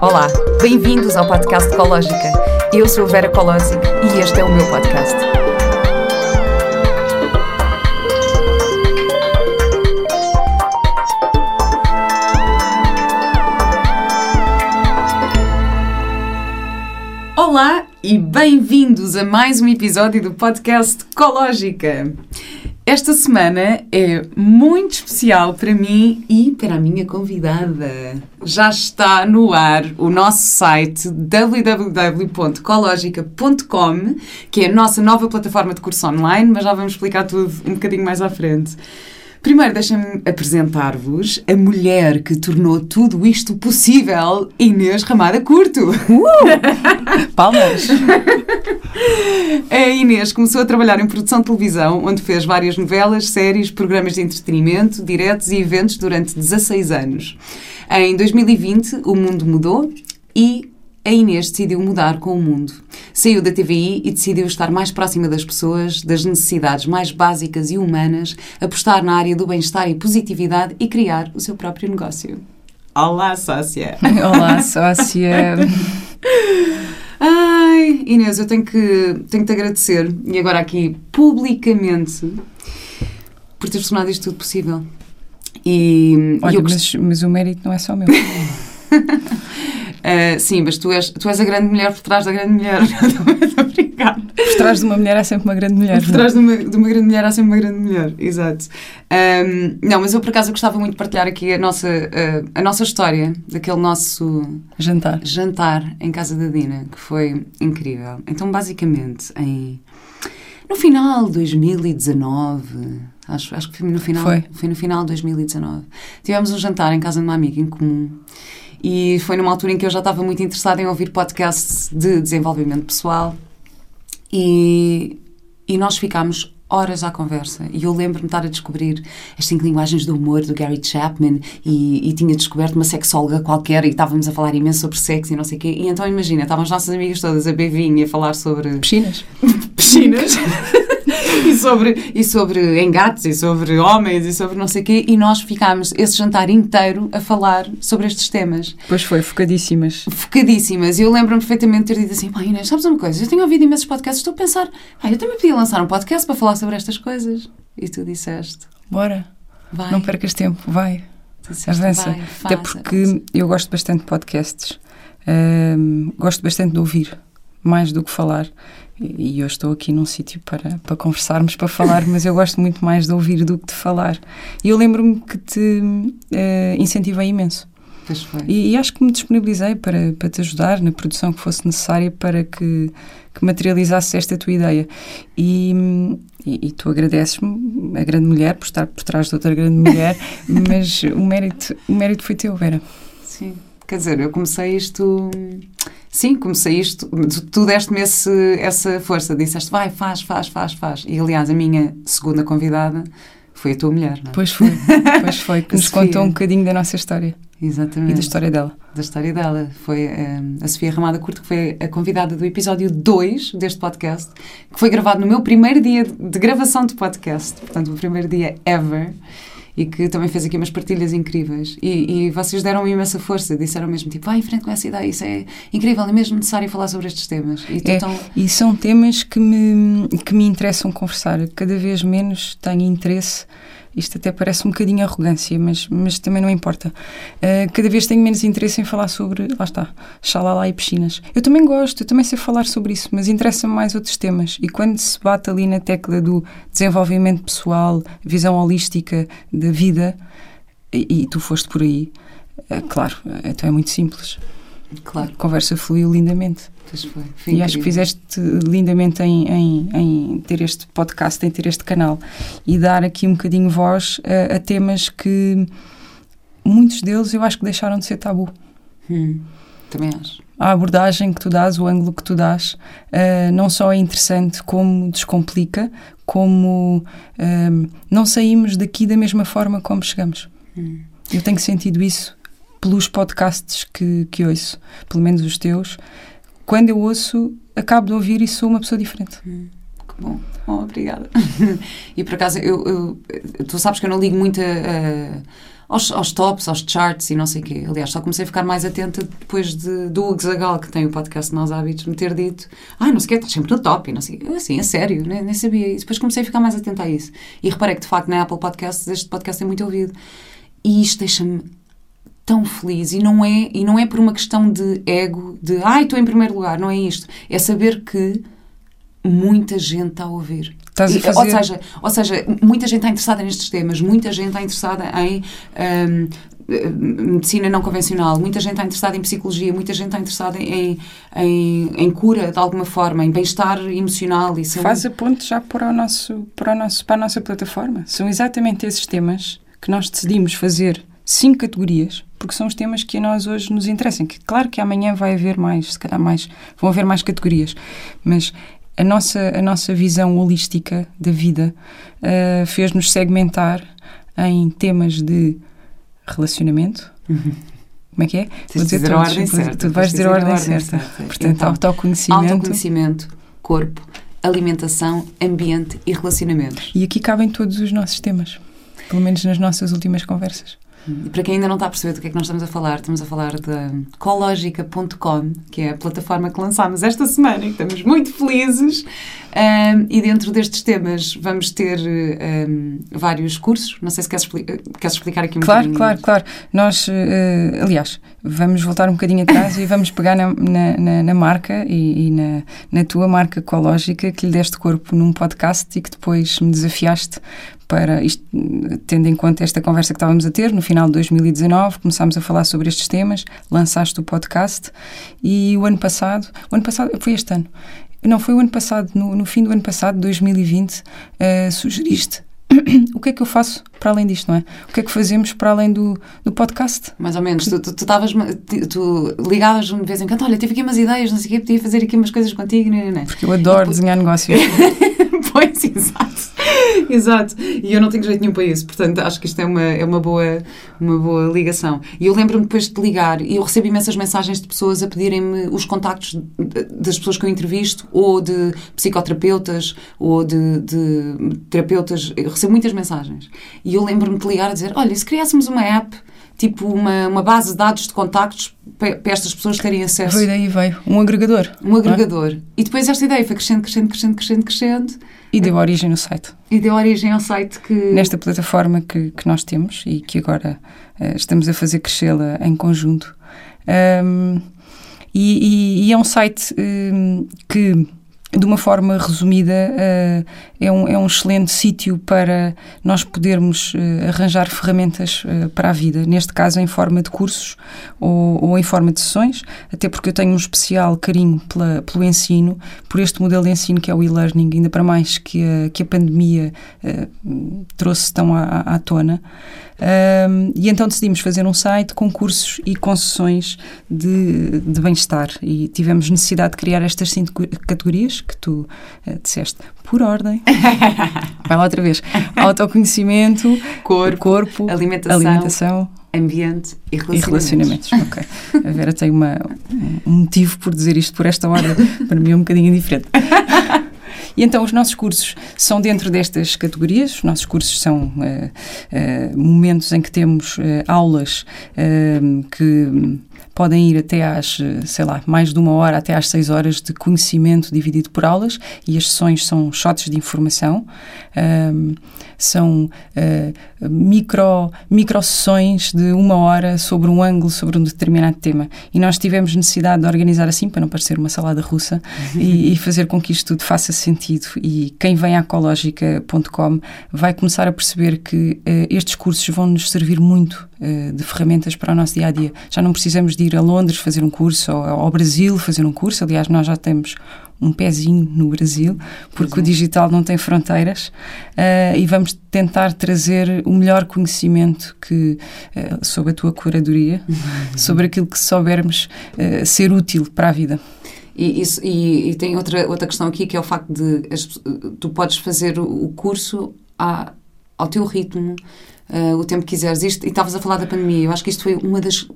Olá, bem-vindos ao podcast Ecológica. Eu sou Vera Colosic e este é o meu podcast. Olá e bem-vindos a mais um episódio do podcast Ecológica. Esta semana é muito especial para mim e para a minha convidada. Já está no ar o nosso site www.cologica.com, que é a nossa nova plataforma de curso online, mas já vamos explicar tudo um bocadinho mais à frente. Primeiro, deixem-me apresentar-vos a mulher que tornou tudo isto possível, Inês Ramada Curto. Uh! Palmas! A Inês começou a trabalhar em produção de televisão, onde fez várias novelas, séries, programas de entretenimento, diretos e eventos durante 16 anos. Em 2020, o mundo mudou e a Inês decidiu mudar com o mundo. Saiu da TVI e decidiu estar mais próxima das pessoas, das necessidades mais básicas e humanas, apostar na área do bem-estar e positividade e criar o seu próprio negócio. Olá, sócia! Olá, sócia! Ai, Inês, eu tenho que, tenho que te agradecer, e agora aqui publicamente, por teres tornado isto tudo possível. E, Olha, e eu mas, mas o mérito não é só meu. Ah, sim, mas tu és, tu és a grande mulher por trás da grande mulher. Estou a brincar. Por trás de uma mulher há sempre uma grande mulher. Por é? trás de uma, de uma grande mulher há sempre uma grande mulher, exato. Ahm, não, mas eu por acaso gostava muito de partilhar aqui a nossa, ah, a nossa história, daquele nosso Jantar. jantar em casa da Dina, que foi incrível. Então, basicamente, em, no final de 2019, acho, acho que foi no final, Foi. no final de 2019, tivemos um jantar em casa de uma amiga em comum. E foi numa altura em que eu já estava muito interessada em ouvir podcasts de desenvolvimento pessoal. E, e nós ficámos horas à conversa. E eu lembro-me de estar a descobrir as cinco linguagens do humor do Gary Chapman e, e tinha descoberto uma sexóloga qualquer e estávamos a falar imenso sobre sexo e não sei o quê. E então imagina, estavam as nossas amigas todas a e a falar sobre Piscinas. piscinas e, sobre, e sobre engates e sobre homens e sobre não sei o quê. E nós ficámos esse jantar inteiro a falar sobre estes temas. Pois foi, focadíssimas. Focadíssimas. E eu lembro-me perfeitamente de ter dito assim: Pá, Inês, sabes uma coisa? Eu tenho ouvido imensos podcasts, estou a pensar, ah, eu também podia lançar um podcast para falar sobre estas coisas. E tu disseste: Bora. Vai. Não percas tempo. Vai. Disseste, Avança. vai, Até porque eu gosto bastante de podcasts. Ahm, gosto bastante de ouvir, mais do que falar. E e eu estou aqui num sítio para, para conversarmos, para falar, mas eu gosto muito mais de ouvir do que de falar. E eu lembro-me que te eh, incentivei imenso. E, e acho que me disponibilizei para, para te ajudar na produção que fosse necessária para que, que materializasse esta tua ideia. E, e, e tu agradeces-me, a grande mulher, por estar por trás de outra grande mulher, mas o mérito, o mérito foi teu, Vera. Sim. Quer dizer, eu comecei isto. Sim, comecei isto. Tu, deste-me essa força. Disseste, vai, faz, faz, faz, faz. E aliás, a minha segunda convidada foi a tua mulher, não é? Pois foi, pois foi, que nos Sofia. contou um bocadinho da nossa história Exatamente. e da história dela. da história dela. Foi eh, a Sofia Ramada Curto, que foi a convidada do episódio 2 deste podcast, que foi gravado no meu primeiro dia de gravação de podcast, portanto, o primeiro dia ever, e que também fez aqui umas partilhas incríveis. E, e vocês deram-me imensa força, disseram mesmo tipo, vai em frente com essa ideia, isso é incrível, é mesmo necessário falar sobre estes temas. E É, tão- E são temas que me, que me interessam conversar. Cada vez menos tenho interesse. Isto até parece um bocadinho arrogância, mas, mas também não importa. Uh, cada vez tenho menos interesse em falar sobre, lá está, xalala e piscinas. Eu também gosto, eu também sei falar sobre isso, mas interessa-me mais outros temas. E quando se bate ali na tecla do desenvolvimento pessoal, visão holística da vida, e, e tu foste por aí, é claro, então é muito simples. Claro, A conversa fluiu lindamente. pois foi. foi E acho que fizeste lindamente em, em, em ter este podcast, em ter este canal e dar aqui um bocadinho voz a, a temas que muitos deles eu acho que deixaram de ser tabu. Hum, também acho. A abordagem que tu dás, o ângulo que tu dás, eh, não só é interessante, como descomplica, como eh, não saímos daqui da mesma forma como chegamos. Hum. Eu tenho sentido isso pelos podcasts que, que ouço, pelo menos os teus. Quando eu ouço, acabo de ouvir e sou uma pessoa diferente. Que bom. Oh, obrigada. e por acaso, eu, eu- tu sabes que eu não ligo muito a- a- aos, aos, tops, aos charts e não sei o quê. Aliás, só comecei a ficar mais atenta depois de, do Hugo Zagal, que tem o podcast Nós Hábitos, me ter dito ah, não sei o quê, estás sempre no top e não sei quê. Assim, a sério, nem, nem sabia. E depois comecei a ficar mais atenta a isso. E reparei que, de facto, na Apple Podcasts este podcast é muito ouvido. E isto deixa-me tão feliz. E não é e não é por uma questão de ego de ai estou em primeiro lugar. Não é isto. É saber que muita gente está a ouvir. Estás a fazer... ou seja ou seja muita gente está interessada nestes temas. Muita gente está interessada em um, medicina não convencional, muita gente está interessada em psicologia, muita gente está interessada em, em, em cura de alguma forma, em bem-estar emocional. E Faz a ponte já para, o nosso, para, o nosso, para a nossa plataforma. São exatamente esses temas que nós decidimos fazer cinco categorias, porque são os temas que a nós hoje nos interessam. Que, claro que amanhã vai haver mais, se calhar mais, vão haver mais categorias, mas a nossa, a nossa visão holística da vida uh, fez-nos segmentar em temas de relacionamento. Uhum. Como é que é? Vou dizer, dizer a ordem certa. Tu vais dizer a ordem, ordem certa. certa. Portanto, então, autoconhecimento. Autoconhecimento, corpo, alimentação, ambiente e relacionamentos. E aqui cabem todos os nossos temas, pelo menos nas nossas últimas conversas. E para quem ainda não está a perceber do que é que nós estamos a falar, estamos a falar da Cologica.com, que é a plataforma que lançámos esta semana e estamos muito felizes. Um, e dentro destes temas vamos ter um, vários cursos. Não sei se queres, expli queres explicar aqui um claro, bocadinho. Claro, claro, claro. Nós, uh, aliás, vamos voltar um bocadinho atrás e vamos pegar na, na, na, na marca e, e, na, na tua marca Cológica que lhe deste corpo num podcast e que depois me desafiaste para isto, tendo em conta esta conversa que estávamos a ter no final de 2019, começámos a falar sobre estes temas, lançaste o podcast e o ano passado, o ano passado foi este ano, não foi o ano passado, no, no fim do ano passado, 2020, uh, sugeriste o que é que eu faço para além disto, não é? O que é que fazemos para além do, do podcast? Mais ou menos. Tu, tu, tu, tavas, tu, ligavas-me de vez em quando, olha, tive aqui umas ideias, não sei o quê, podia fazer aqui umas coisas contigo, não, não, não. Porque eu adoro depois... desenhar negócios. pois, exato. Exato. E eu não tenho jeito nenhum para isso, portanto acho que isto é uma, é uma, boa, uma boa ligação. E eu lembro-me depois de ligar e eu recebo imensas mensagens de pessoas a pedirem-me os contactos das pessoas que eu entrevisto, ou de psicoterapeutas, ou de, de terapeutas. Eu recebo muitas mensagens. E eu lembro-me de ligar a dizer: olha, se criássemos uma app tipo uma, uma base de dados de contactos para, para estas pessoas terem acesso. Foi daí veio. Um agregador. Um agregador. É? E depois esta ideia foi crescendo, crescendo, crescendo, crescendo, crescendo. E deu origem no site. E deu origem ao site que. Nesta plataforma que, que nós temos e que agora uh, estamos a fazer crescê-la em conjunto. Um, e, e, e, é um site um, que de uma forma resumida, uh, é, um, é um excelente sítio para nós podermos uh, arranjar ferramentas uh, para a vida, neste caso em forma de cursos ou, ou, em forma de sessões, até porque eu tenho um especial carinho pela, pelo ensino, por este modelo de ensino que é o e-learning, ainda para mais que a, que a pandemia trouxe tão à, à tona. Um, e então decidimos fazer um site com cursos e concessões de, de bem-estar. E tivemos necessidade de criar estas cinco categorias que tu uh, disseste por ordem. Vai lá outra vez: autoconhecimento, corpo, corpo alimentação, alimentação ambiente e relacionamentos. E relacionamentos. ok. A Vera tem uma, um motivo por dizer isto por esta hora, para mim é um bocadinho diferente. E então os nossos cursos são dentro destas categorias. Os nossos cursos são uh, uh, momentos em que temos uh, aulas que podem ir até às, sei lá, mais de uma hora, até às seis horas de conhecimento dividido por aulas e as sessões são shots de informação. Um, são uh, micro, micro sessões de uma hora sobre um ângulo, sobre um determinado tema. E nós tivemos necessidade de organizar assim, para não parecer uma salada russa, e, e, fazer com que isto tudo faça sentido. E quem vem à ecologica.com vai começar a perceber que uh, estes cursos vão nos servir muito de ferramentas para o nosso dia a dia. Já não precisamos de ir a Londres fazer um curso ou ao Brasil fazer um curso, aliás, nós já temos um pezinho no Brasil, porque o digital não tem fronteiras, uh, e vamos tentar trazer o melhor conhecimento que uh, sobre a tua curadoria, uhum. sobre aquilo que soubermos uh, ser útil para a vida. E, isso, e, e, tem outra, outra questão aqui que é o facto de as, tu podes fazer o, curso à, ao teu ritmo, uh, o tempo que quiseres. Isto, e estavas a falar da pandemia, eu acho que isto foi uma das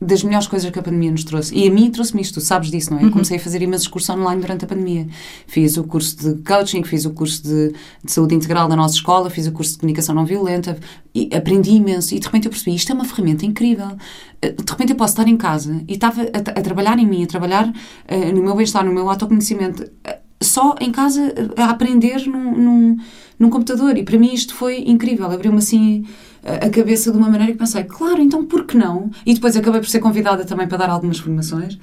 das melhores coisas que a pandemia nos trouxe. E a mim trouxe-me isto, sabes disso, não é? Eu comecei a fazer imensos cursos online durante a pandemia. Fiz o curso de coaching, fiz o curso de, de saúde integral da nossa escola, fiz o curso de comunicação não violenta, e aprendi imenso. E de repente eu percebi, isto é uma ferramenta incrível. Eh, De repente eu posso estar em casa e estava a, a trabalhar em mim, a trabalhar eh, no meu bem-estar, no meu autoconhecimento, eh, só em casa eh, a aprender num, num, num computador. E para mim isto foi incrível. Abriu-me assim a a cabeça de uma maneira que pensei, claro, então por que não? E depois acabei por ser convidada também para dar algumas formações.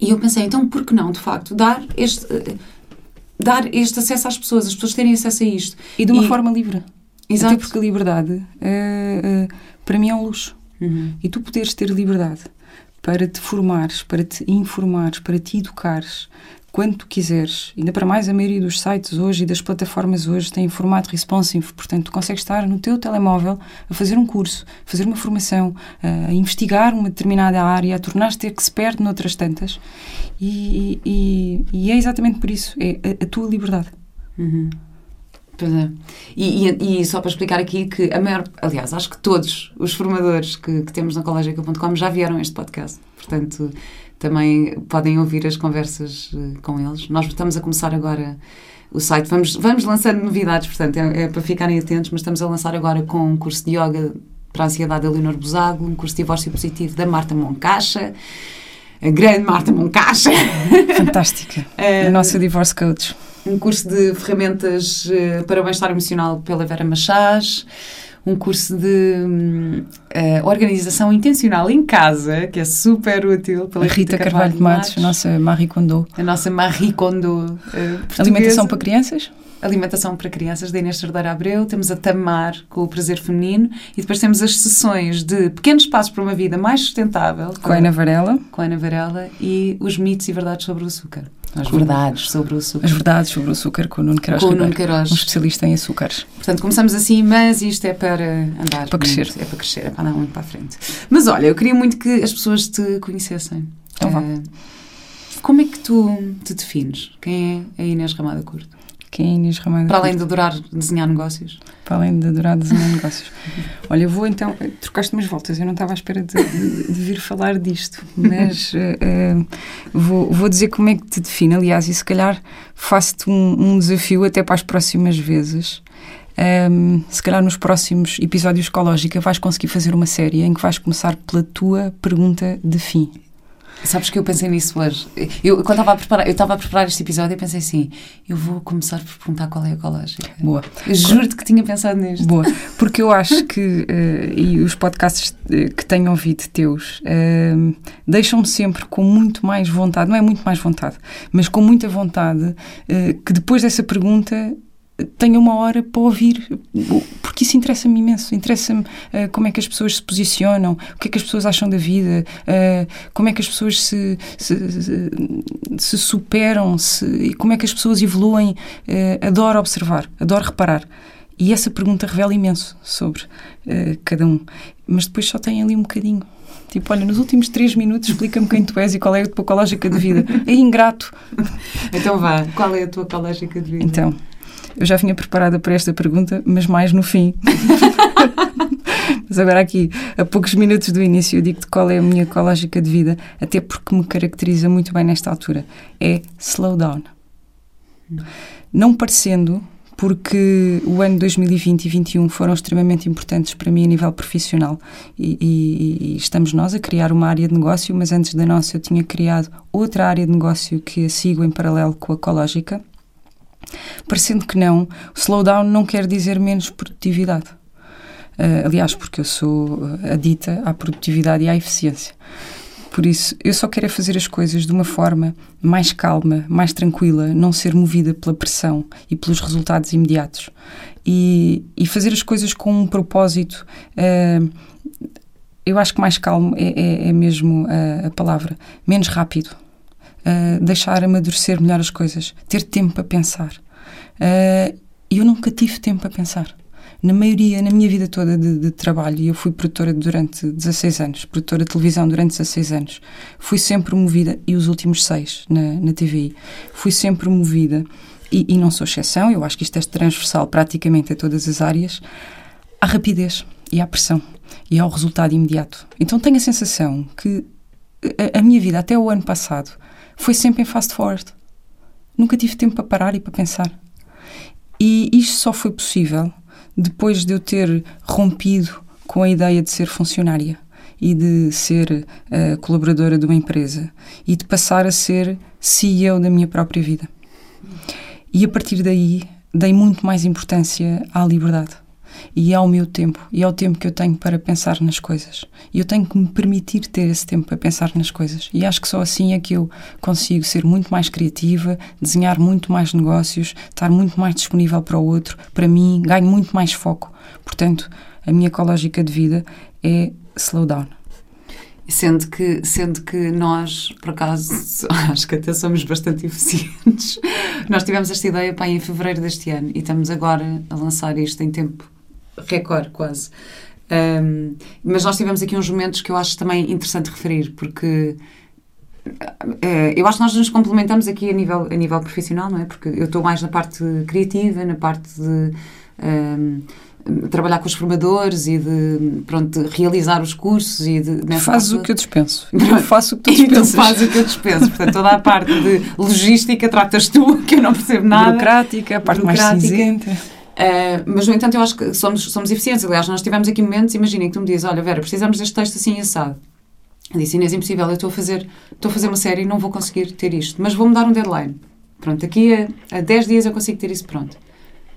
E eu pensei, então por que não, de facto, dar este, eh, dar este acesso às pessoas, as pessoas terem acesso a isto. E de uma E- forma livre. Exato. Até porque a liberdade, eh, eh, para mim, é um luxo. Uhum. E tu poderes ter liberdade para te formares, para te informares, para te educares, quando tu quiseres. Ainda para mais, a maioria dos sites hoje e das plataformas hoje têm formato responsive, portanto, tu consegues estar no teu telemóvel a fazer um curso, a fazer uma formação, a investigar uma determinada área, a tornar-te expert noutras tantas. E, e- e é exatamente por isso, é a, a tua liberdade. Uhum. Pois é. E, e- e só para explicar aqui que a maior, aliás, acho que todos os formadores que, que temos na colegica.com já vieram este podcast. Portanto, também podem ouvir as conversas eh, com eles. Nós estamos a começar agora o site. Vamos, vamos lançando novidades, portanto, é, é para ficarem atentos, mas estamos a lançar agora com um curso de yoga para a ansiedade da Leonor Busago, um curso de divórcio positivo da Marta Moncacha, a grande Marta Moncacha. Fantástica. Eh, A nossa divorce coach. um curso de ferramentas eh, para o bem-estar emocional pela Vera Machás, um curso de eh, organização intencional em casa, que é super útil, pela A Rita Carvalho de Matos, a nossa Marie Kondo. a nossa Marie Kondo portuguesa. Alimentação para crianças? Alimentação para crianças, da Inês Cerdeira Abreu. Temos a Tamar, com o prazer feminino. E depois temos as sessões de pequenos passos para uma vida mais sustentável. Com a Ana Varela. com a Ana Varela. E os mitos e verdades sobre o açúcar. As verdades sobre o açúcar. As verdades sobre o açúcar com o Nuno Queiroz Com o Nuno Queiroz. um especialista em açúcares. Portanto, começamos assim, mas isto é para andar. Para crescer. muito, É para crescer, é para andar muito para a frente. Mas olha, eu queria muito que as pessoas te conhecessem. Então. Eh, como é que tu te defines? Quem é a Inês Ramada Curto? Quem é Inês Ramalho? Para além de adorar desenhar negócios? Para além de adorar desenhar negócios. Olha, eu vou então. Trocaste umas voltas, eu não estava à espera de, de- de vir falar disto, mas eh, vou, vou dizer como é que te define. Aliás, e se calhar faço-te um, um desafio até para as próximas vezes. Ahm, se calhar nos próximos episódios Ecológica vais conseguir fazer uma série em que vais começar pela tua pergunta de fim. Sabes que eu pensei nisso hoje. Eu, quando estava a preparar, eu estava a preparar este episódio e pensei assim: eu vou começar por perguntar qual é a ecológica. Boa. Eu Juro-te que tinha pensado nisto. Boa, porque eu acho que, eh, e os podcasts eh, que tenho ouvido teus, eh, deixam-me sempre com muito mais vontade, não é muito mais vontade, mas com muita vontade, eh, que depois dessa pergunta tenha uma hora para ouvir, porque isso interessa-me imenso. Interessa-me eh, como é que as pessoas se posicionam, o que é que as pessoas acham da vida, eh, como é que as pessoas se, se, se- se superam se, e como é que as pessoas evoluem. Eh, adoro observar, adoro reparar. E essa pergunta revela imenso sobre cada um. Mas depois só tem ali um bocadinho. Tipo, olha, nos últimos três minutos explica-me quem tu és e qual é a tua ecológica de vida. É ingrato. Então vá, qual é a tua ecológica de vida? Então, eu já vinha preparada para esta pergunta, mas mais no fim. mas agora aqui, a poucos minutos do início, eu digo-te qual é a minha ecológica de vida, até porque me caracteriza muito bem nesta altura. É slow down. Não parecendo, porque o ano 2020 e 2021 foram extremamente importantes para mim a nível profissional e, e- e estamos nós a criar uma área de negócio, mas antes da nossa eu tinha criado outra área de negócio que a sigo em paralelo com a Ecológica. Parecendo que não, slowdown não quer dizer menos produtividade. Ah, aliás, porque eu sou ah, adita à produtividade e à eficiência. Por isso, eu só quero é fazer as coisas de uma forma mais calma, mais tranquila, não ser movida pela pressão e pelos resultados imediatos. E, e fazer as coisas com um propósito. ah, eu acho que mais calmo é, é- é mesmo a, a palavra. Menos rápido. Ah, deixar amadurecer melhor as coisas. Ter tempo para pensar. E eu nunca tive tempo para pensar. Na maioria, na minha vida toda de, de trabalho, eu fui produtora durante 16 anos, produtora de televisão durante 16 anos, fui sempre movida, e os últimos seis na, na TVI, fui sempre movida, e, e não sou exceção, eu acho que isto é transversal praticamente a todas as áreas, à rapidez e à pressão. e ao resultado imediato. Então tenho a sensação que a, a minha vida até o ano passado foi sempre em fast forward. Nunca tive tempo para parar e para pensar. E isto só foi possível depois de eu ter rompido com a ideia de ser funcionária e de ser uh, colaboradora de uma empresa e de passar a ser CEO da minha própria vida. E a partir daí dei muito mais importância à liberdade e ao meu tempo e ao tempo que eu tenho para pensar nas coisas. E eu tenho que me permitir ter esse tempo para pensar nas coisas. E acho que só assim é que eu consigo ser muito mais criativa, desenhar muito mais negócios, estar muito mais disponível para o outro, para mim, ganho muito mais foco. Portanto, a minha ecológica de vida é slow down. Sendo que, sendo que nós, por acaso, acho que até somos bastante eficientes. Nós tivemos esta ideia pá, em fevereiro deste ano e estamos agora a lançar isto em tempo recorde, quase. Um, mas nós tivemos aqui uns momentos que eu acho também interessante referir, porque uh, eu acho que nós nos complementamos aqui a nível, a nível profissional, não é? Porque eu estou mais na parte criativa, na parte de. Um, trabalhar com os formadores e de, pronto, de realizar os cursos e de... Faz o que eu dispenso. Eu faço o que tu dispensas. tu fazes o que eu dispenso. Portanto, toda a parte de logística tratas tu, que eu não percebo nada. Burocrática, a parte Burocrática. mais cinzenta. Uh, mas, no entanto, eu acho que somos, somos eficientes. Aliás, nós tivemos aqui momentos, imaginem que tu me dizes, olha, Vera, precisamos deste texto assim assado. Eu disse, Inês, impossível, eu estou a fazer, estou a fazer uma série e não vou conseguir ter isto, mas vou-me dar um deadline. Pronto, daqui a, a 10 dias eu consigo ter isso pronto.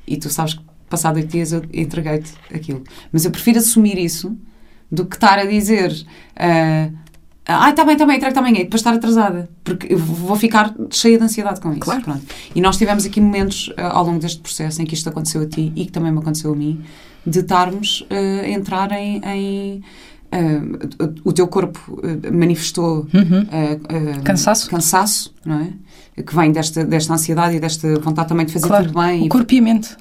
E tu sabes que passado 8 dias eu entreguei-te aquilo. Mas eu prefiro assumir isso do que estar a dizer uh, ah, está bem, está bem, entregue bem, e depois estar atrasada, porque eu vou ficar cheia de ansiedade com isso. Claro. Pronto. E nós tivemos aqui momentos uh, ao longo deste processo em que isto aconteceu a ti e que também me aconteceu a mim, de estarmos uh, a entrar em. em uh, o teu corpo manifestou uhum. cansaço. cansaço, não é? Que vem desta, desta ansiedade e desta vontade também de fazer claro. tudo bem. O corpo e a mente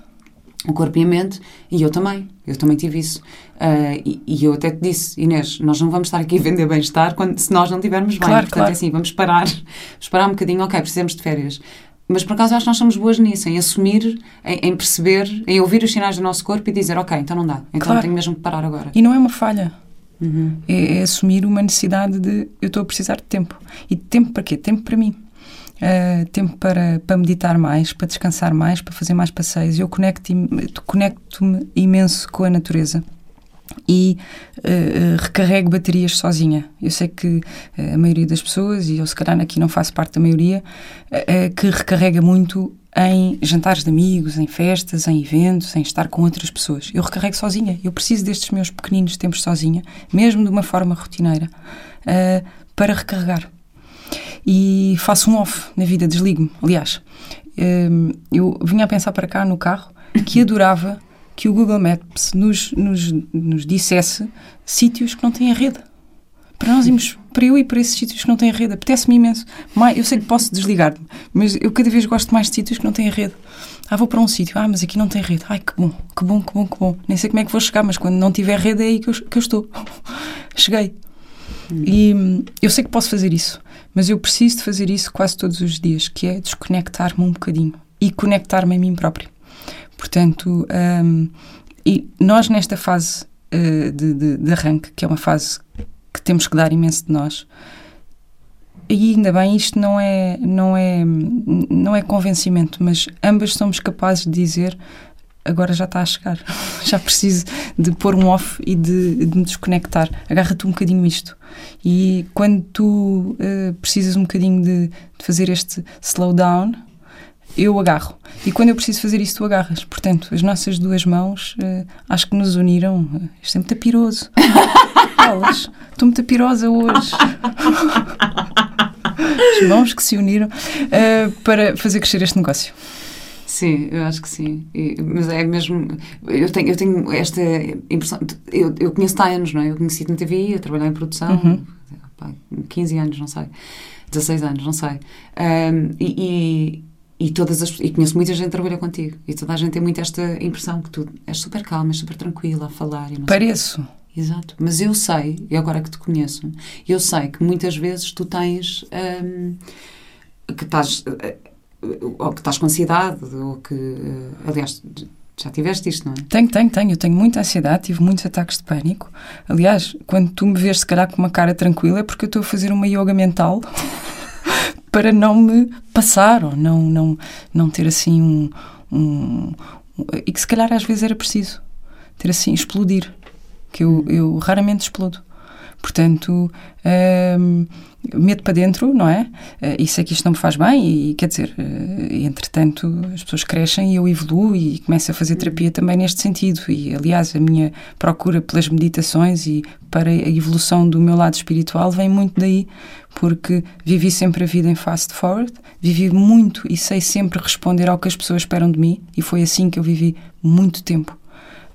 o corpo e a mente, e eu também, eu também tive isso. Uh, e, e, eu até te disse, Inês, nós não vamos estar aqui a vender bem-estar se nós não estivermos bem. Claro, Portanto, claro. é assim, vamos parar, vamos parar um bocadinho, ok, precisamos de férias. Mas por acaso acho que nós somos boas nisso, em assumir, em, em perceber, em ouvir os sinais do nosso corpo e dizer, ok, então não dá, então claro. tenho mesmo que parar agora. E não é uma falha. Uhum. É, é assumir uma necessidade de eu estou a precisar de tempo. E tempo para quê? Tempo para mim uh, tempo para, para meditar mais, para descansar mais, para fazer mais passeios. Eu conecto-me conecto imenso com a natureza e uh, recarrego baterias sozinha. Eu sei que uh, a maioria das pessoas, e eu se calhar aqui não faço parte da maioria, que recarrega muito em jantares de amigos, em festas, em eventos, em estar com outras pessoas. Eu recarrego sozinha. Eu preciso destes meus pequeninos tempos sozinha, mesmo de uma forma rotineira, para recarregar e faço um off na vida, desligo-me. Aliás, hum, eu vinha a pensar para cá no carro que adorava que o Google Maps nos, nos, nos dissesse sítios que não têm rede. Para nós irmos, para eu ir para esses sítios que não têm rede, apetece-me imenso. Eu sei que posso desligar-me, mas eu cada vez gosto mais de sítios que não têm rede. Ah, vou para um sítio, ah, mas aqui não tem rede. Ai, que bom, que bom, que bom, que bom. Nem sei como é que vou chegar, mas quando não tiver rede é aí que eu, que eu estou. Cheguei. Hum. E eu sei que posso fazer isso. Mas eu preciso de fazer isso quase todos os dias, que é desconectar-me um bocadinho e conectar-me a mim próprio. Portanto, um, e nós nesta fase uh, de, de, de, arranque, que é uma fase que temos que dar imenso de nós, e ainda bem, isto não é, não é, não é convencimento, mas ambas somos capazes de dizer agora já está a chegar. já preciso de pôr um off e de, de me desconectar. Agarra-te um bocadinho isto. E quando tu uh, precisas um bocadinho de, de, fazer este slowdown, eu agarro. E quando eu preciso fazer isso, tu agarras. Portanto, as nossas duas mãos uh, acho que nos uniram. Isto é muito piroso. Elas, estou muito pirosa hoje. As mãos que se uniram uh, para fazer crescer este negócio. Sim, eu acho que sim. E, mas é mesmo. Eu tenho, eu tenho esta impressão. Eu, eu conheço há anos, não é? Eu conheci-te na TV, eu trabalhei em produção, uhum. pá, 15 anos, não sei. 16 anos, não sei. Um, e, e, e, todas as, e conheço muita gente que trabalha contigo. E toda a gente tem muito esta impressão que tu és super calma, és super tranquila a falar. Pareço. Sei. Exato. Mas eu sei, e agora que te conheço, eu sei que muitas vezes tu tens. Um, que estás ou que estás com ansiedade, ou que, eh, aliás, Já tiveste isto, não é? Tenho, tenho, tenho. Eu tenho muita ansiedade, tive muitos ataques de pânico. Aliás, quando tu me vês, se calhar, com uma cara tranquila, é porque eu estou a fazer uma yoga mental para não me passar ou não, não, não ter assim um, um, um. E que se calhar às vezes era preciso ter assim, explodir. Que eu, eu raramente explodo. Portanto, hum, medo para dentro, não é? Uh, e sei que isto não me faz bem, e quer dizer, uh, entretanto, as pessoas crescem e eu evoluo e começo a fazer terapia também neste sentido. E, aliás, a minha procura pelas meditações e para a evolução do meu lado espiritual vem muito daí, porque vivi sempre a vida em fast forward, vivi muito e sei sempre responder ao que as pessoas esperam de mim, e foi assim que eu vivi muito tempo.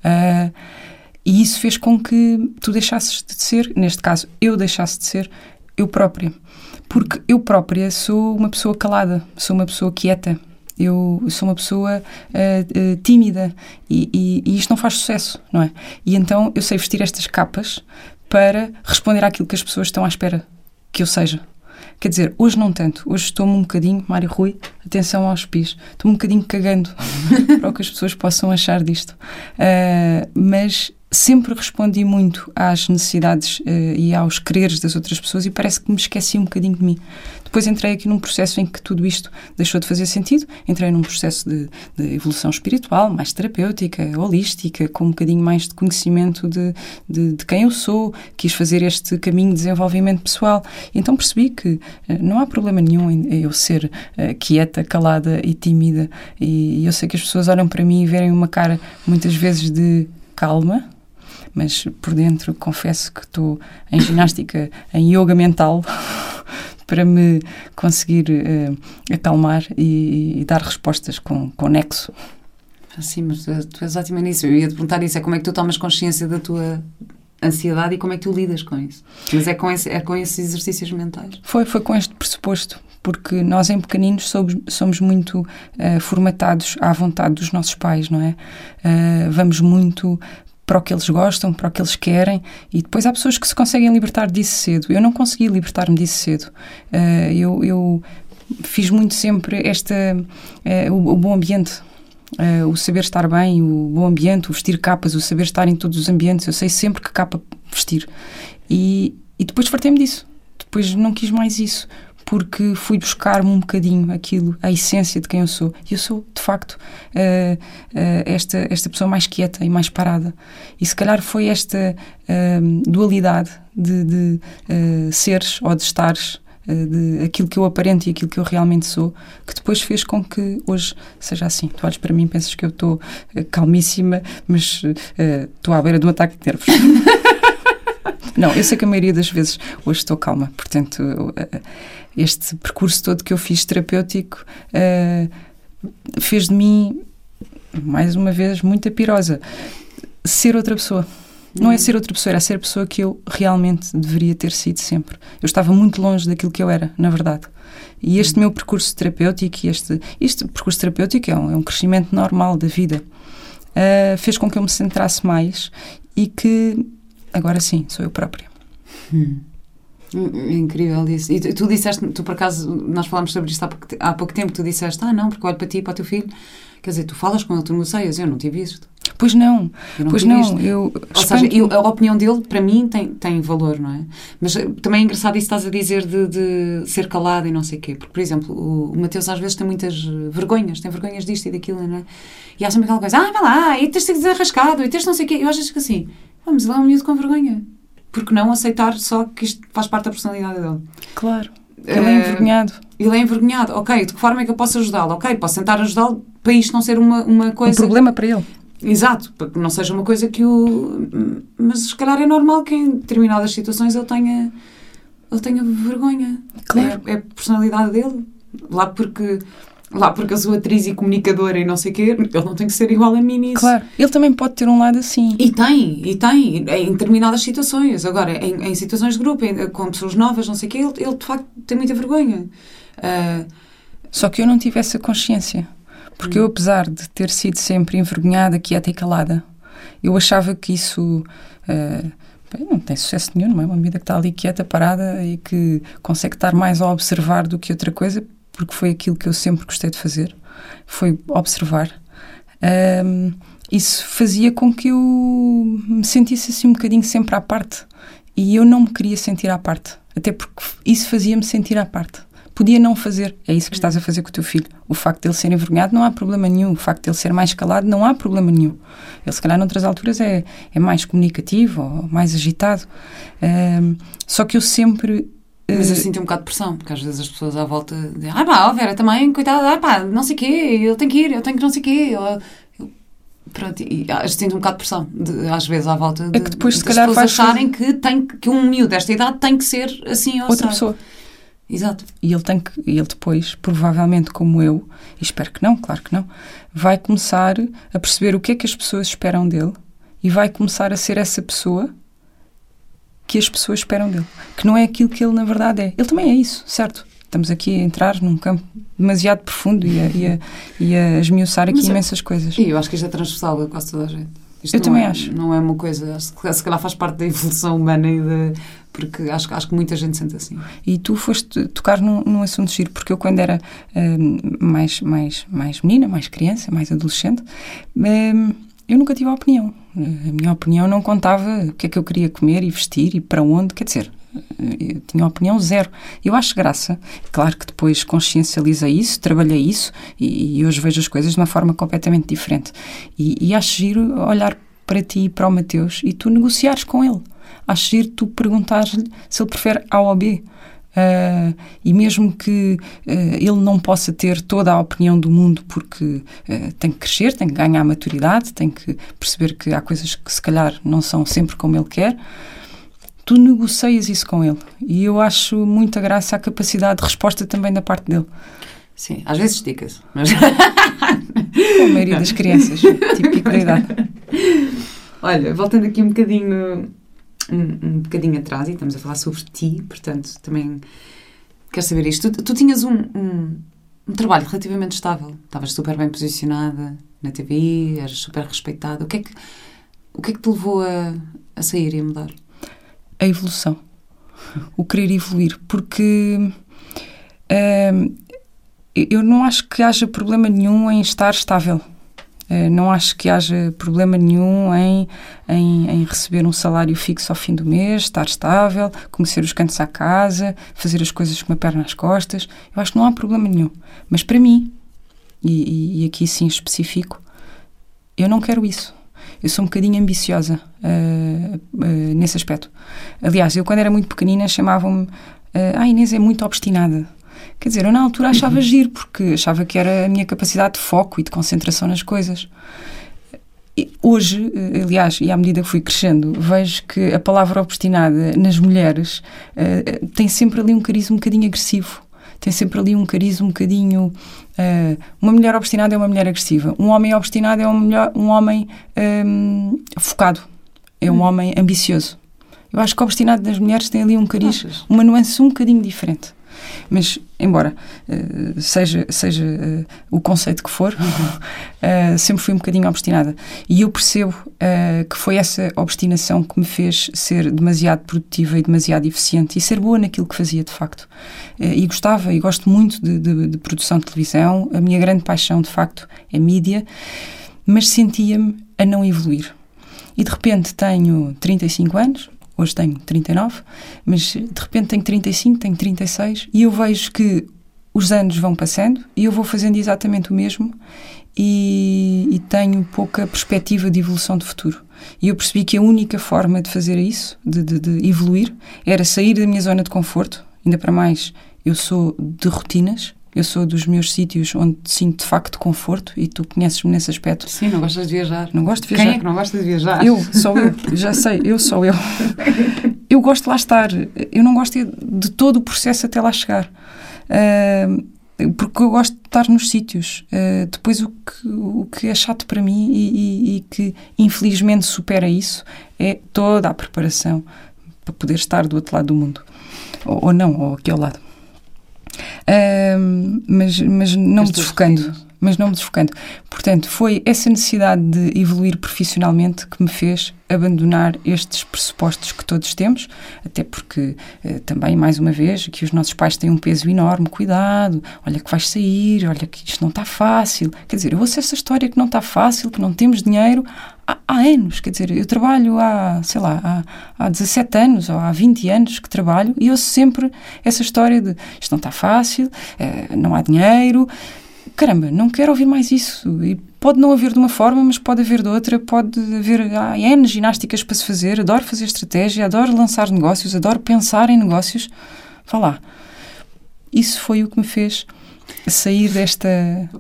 Uh, e isso fez com que tu deixasses de ser, neste caso, eu deixasse de ser eu própria. Porque eu própria sou uma pessoa calada, sou uma pessoa quieta, eu sou uma pessoa uh, uh, tímida e, e, e, isto não faz sucesso, não é? E então eu sei vestir estas capas para responder àquilo que as pessoas estão à espera que eu seja. Quer dizer, hoje não tanto. Hoje estou-me um bocadinho, Mário Rui, atenção aos pis, estou-me um bocadinho cagando para o que as pessoas possam achar disto. Uh, mas sempre respondi muito às necessidades uh, e aos quereres das outras pessoas e parece que me esqueci um bocadinho de mim. Depois entrei aqui num processo em que tudo isto deixou de fazer sentido, entrei num processo de, de evolução espiritual, mais terapêutica, holística, com um bocadinho mais de conhecimento de, de, de, quem eu sou, quis fazer este caminho de desenvolvimento pessoal. Então percebi que uh, não há problema nenhum em eu ser uh, quieta, calada e tímida e eu sei que as pessoas olham para mim e verem uma cara muitas vezes de calma, mas por dentro confesso que estou em ginástica, em yoga mental, para me conseguir uh, acalmar e, e, dar respostas com, com nexo. Sim, mas tu, tu és ótima nisso. Eu ia te perguntar isso: é como é que tu tomas consciência da tua ansiedade e como é que tu lidas com isso? Mas é com, esse, é com esses exercícios mentais? Foi, foi com este pressuposto, porque nós em pequeninos somos, somos muito uh, formatados à vontade dos nossos pais, não é? Uh, vamos muito para o que eles gostam, para o que eles querem, e depois há pessoas que se conseguem libertar disso cedo. Eu não consegui libertar-me disso cedo. Uh, eu, eu, fiz muito sempre esta, uh, o, o, bom ambiente. Uh, o saber estar bem, o bom ambiente, o vestir capas, o saber estar em todos os ambientes. Eu sei sempre que capa vestir. E, e depois fartei-me disso. Depois não quis mais isso porque fui buscar-me um bocadinho aquilo, a essência de quem eu sou. E eu sou, de facto, uh, uh, esta, esta pessoa mais quieta e mais parada. E se calhar foi esta uh, dualidade de, de seres ou de estares de aquilo que eu aparento e aquilo que eu realmente sou, que depois fez com que hoje seja assim. Tu olhas para mim e pensas que eu estou calmíssima, mas estou uh, à beira de um ataque de nervos. Não, eu sei que a maioria das vezes hoje estou calma, portanto, este percurso todo que eu fiz terapêutico uh, fez de mim, mais uma vez, muita pirosa. Ser outra pessoa. Não é ser outra pessoa, era ser a pessoa que eu realmente deveria ter sido sempre. Eu estava muito longe daquilo que eu era, na verdade. E este meu percurso terapêutico, este, este percurso terapêutico é um, é um crescimento normal da vida, uh, fez com que eu me centrasse mais e que agora sim, sou eu própria. Hum. Incrível isso. E tu, tu, disseste, tu por acaso, nós falámos sobre isto há pouco, há pouco tempo, tu disseste, ah não, porque olho para ti e para o teu filho. Quer dizer, tu falas com ele, tu negocias, eu não tive isto. Pois não, não pois não. Eu, Ou seja, eu, a opinião dele, para mim, tem, tem valor, não é? Mas eh, também é engraçado isso que estás a dizer de, de ser calado e não sei o quê. Porque, por exemplo, o, o Mateus às vezes tem muitas vergonhas, tem vergonhas disto e daquilo, não é? E há sempre aquela coisa, ah, vai lá, e tens de ser desarrascado, e tens não sei o quê. Eu vezes fico assim, vamos lá, um miúdo com vergonha porque não aceitar só que isto faz parte da personalidade dele? Claro. Ele é, é envergonhado. Ele é envergonhado. Ok, de que forma é que eu posso ajudá-lo? Ok, posso tentar ajudá-lo para isto não ser uma, uma coisa. Um problema para ele. Exato, para que não seja uma coisa que o. Mas se calhar é normal que em determinadas situações ele tenha. Ele tenha vergonha. Claro. É, é a personalidade dele. Lá porque lá porque eu sou atriz e comunicadora e não sei o quê, ele não tem que ser igual a mim nisso. Claro, ele também pode ter um lado assim. E tem, e tem, em determinadas situações. Agora, em, em situações de grupo, em, com pessoas novas, não sei o quê, ele, ele de facto tem muita vergonha. Uh, Só que eu não tive essa consciência. Porque hum. eu, apesar de ter sido sempre envergonhada, quieta e calada, eu achava que isso. Uh, não tem sucesso nenhum, não é? Uma vida que está ali quieta, parada e que consegue estar mais a observar do que outra coisa, porque foi aquilo que eu sempre gostei de fazer, foi observar. Um, isso fazia com que eu me sentisse assim um bocadinho sempre à parte. E eu não me queria sentir à parte. Até porque isso fazia-me sentir à parte. Podia não fazer. É isso que estás a fazer com o teu filho. O facto de ele ser envergonhado não há problema nenhum. O facto de ele ser mais calado não há problema nenhum. Ele, se calhar, noutras alturas é, é mais comunicativo ou mais agitado. Um, só que eu sempre mas eu sinto um bocado de pressão, porque às vezes as pessoas à volta dizem, ah pá, ó Vera, também, coitada, ah pá, não sei o quê, eu tenho que ir, eu tenho que não sei o quê. Eu, eu, pronto, e eu sinto um bocado de pressão, de, às vezes à volta de, é que depois, de se calhar, pessoas acharem que, tem, que um miúdo desta idade tem que ser assim ou Outra pessoa. Exato. E ele tem que, ele depois, provavelmente como eu, e espero que não, claro que não, vai começar a perceber o que é que as pessoas esperam dele e vai começar a ser essa pessoa que as pessoas esperam dele, que não é aquilo que ele na verdade é. Ele também é isso, certo? Estamos aqui a entrar num campo demasiado profundo e a, e a, e a esmiuçar aqui Mas imensas coisas. E eu acho que isto é transversal a quase toda a gente. Isto eu também é, acho. Não é uma coisa, se calhar faz parte da evolução humana e porque acho, acho que muita gente sente assim. E tu foste tocar num, num assunto giro, porque eu quando era uh, mais, mais, mais menina, mais criança, mais adolescente, uh, eu nunca tive opinião. A minha opinião não contava o que é que eu queria comer e vestir e para onde, quer dizer, eu tinha opinião zero. Eu acho graça. Claro que depois consciencializei isso, trabalhei isso e, e hoje vejo as coisas de uma forma completamente diferente. E, e acho giro olhar para ti e para o Mateus e tu negociares com ele. Acho giro tu perguntares-lhe se ele prefere A ou B. Uh, e mesmo que uh, ele não possa ter toda a opinião do mundo, porque uh, tem que crescer, tem que ganhar maturidade, tem que perceber que há coisas que se calhar não são sempre como ele quer, tu negocias isso com ele. E eu acho muita graça a capacidade de resposta também da parte dele. Sim, às vezes estica-se, mas. Com a maioria das crianças, típico da idade. Olha, voltando aqui um bocadinho um, um bocadinho atrás e estamos a falar sobre ti, portanto, também quero saber isto. Tu, tu tinhas um, um, um, trabalho relativamente estável, estavas super bem posicionada na TV, eras super respeitada. O que é que, o que, é que te levou a, a sair e a mudar? A evolução. O querer evoluir, porque hum, eu não acho que haja problema nenhum em estar estável. Eh, não acho que haja problema nenhum em, em, em, receber um salário fixo ao fim do mês, estar estável, conhecer os cantos à casa, fazer as coisas com uma perna nas costas. Eu acho que não há problema nenhum. Mas para mim, e, e aqui sim específico, eu não quero isso. Eu sou um bocadinho ambiciosa uh, uh, nesse aspecto. Aliás, eu quando era muito pequenina chamavam-me. Uh, ah, Inês é muito obstinada. Quer dizer, eu na altura achava uhum. giro, porque achava que era a minha capacidade de foco e de concentração nas coisas. E hoje, eh, aliás, e à medida que fui crescendo, vejo que a palavra obstinada nas mulheres uh, tem sempre ali um cariz um bocadinho agressivo. Tem sempre ali um cariz um bocadinho. Uh, uma mulher obstinada é uma mulher agressiva. Um homem obstinado é um, mulher, um homem um, focado. É um hum. homem ambicioso. Eu acho que o obstinado das mulheres tem ali um cariz, uma nuance um bocadinho diferente. Mas, embora uh, seja, seja uh, o conceito que for, uh, sempre fui um bocadinho obstinada. E eu percebo que foi essa obstinação que me fez ser demasiado produtiva e demasiado eficiente e ser boa naquilo que fazia, de facto. e gostava e gosto muito de, de, de produção de televisão. A minha grande paixão, de facto, é mídia, mas sentia-me a não evoluir. E de repente tenho 35 anos, hoje tenho 39, mas de repente tenho 35, tenho 36 e eu vejo que os anos vão passando e eu vou fazendo exatamente o mesmo e, e, tenho pouca perspectiva de evolução de futuro. E eu percebi que a única forma de fazer isso, de, de, de evoluir, era sair da minha zona de conforto. Ainda para mais, eu sou de rotinas, eu sou dos meus sítios onde sinto de facto conforto e tu conheces-me nesse aspecto. Sim, não gostas de viajar. Não gosto de viajar. Quem é que não gosta de viajar? Eu, sou eu. Já sei, eu sou eu. Eu gosto de lá estar. Eu não gosto de todo o processo até lá chegar. Uh, porque eu gosto de estar nos sítios. Uh, depois, o que, o que é chato para mim e, e, e que infelizmente supera isso é toda a preparação para poder estar do outro lado do mundo. Ou, ou não, ou aqui ao lado mas, mas não me desfocando. mas não me desfocando. Portanto, foi essa necessidade de evoluir profissionalmente que me fez abandonar estes pressupostos que todos temos, até porque eh, também, mais uma vez, que os nossos pais têm um peso enorme, cuidado, olha que vais sair, olha que isto não está fácil. Quer dizer, eu ouço essa história que não está fácil, que não temos dinheiro há, anos, quer dizer, eu trabalho há, sei lá, há, há 17 anos ou há 20 anos que trabalho e ouço sempre essa história de isto não está fácil, eh, não há dinheiro, caramba, não quero ouvir mais isso. E pode não haver de uma forma, mas pode haver de outra, pode haver há N ginásticas para se fazer. Adoro fazer estratégia, adoro lançar negócios, adoro pensar em negócios. Vá lá. Isso foi o que me fez sair desta.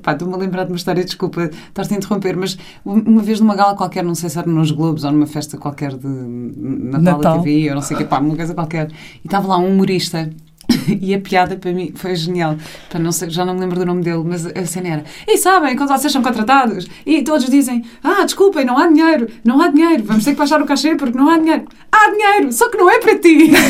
Pá, estou-me a lembrar de uma história, desculpa estar-te a interromper, mas uma vez numa gala qualquer, não sei se era nos Globos ou numa festa qualquer de Natal, Natal. TV, ou não sei o que, pá, uma coisa qualquer, e estava lá um humorista e a piada para mim foi genial. Para não sei, já não me lembro do nome dele, mas a cena era: E sabem, quando vocês são contratados e todos dizem: Ah, desculpem, não há dinheiro, não há dinheiro, vamos ter que baixar o cachê porque não há dinheiro. Há dinheiro, só que não é para ti.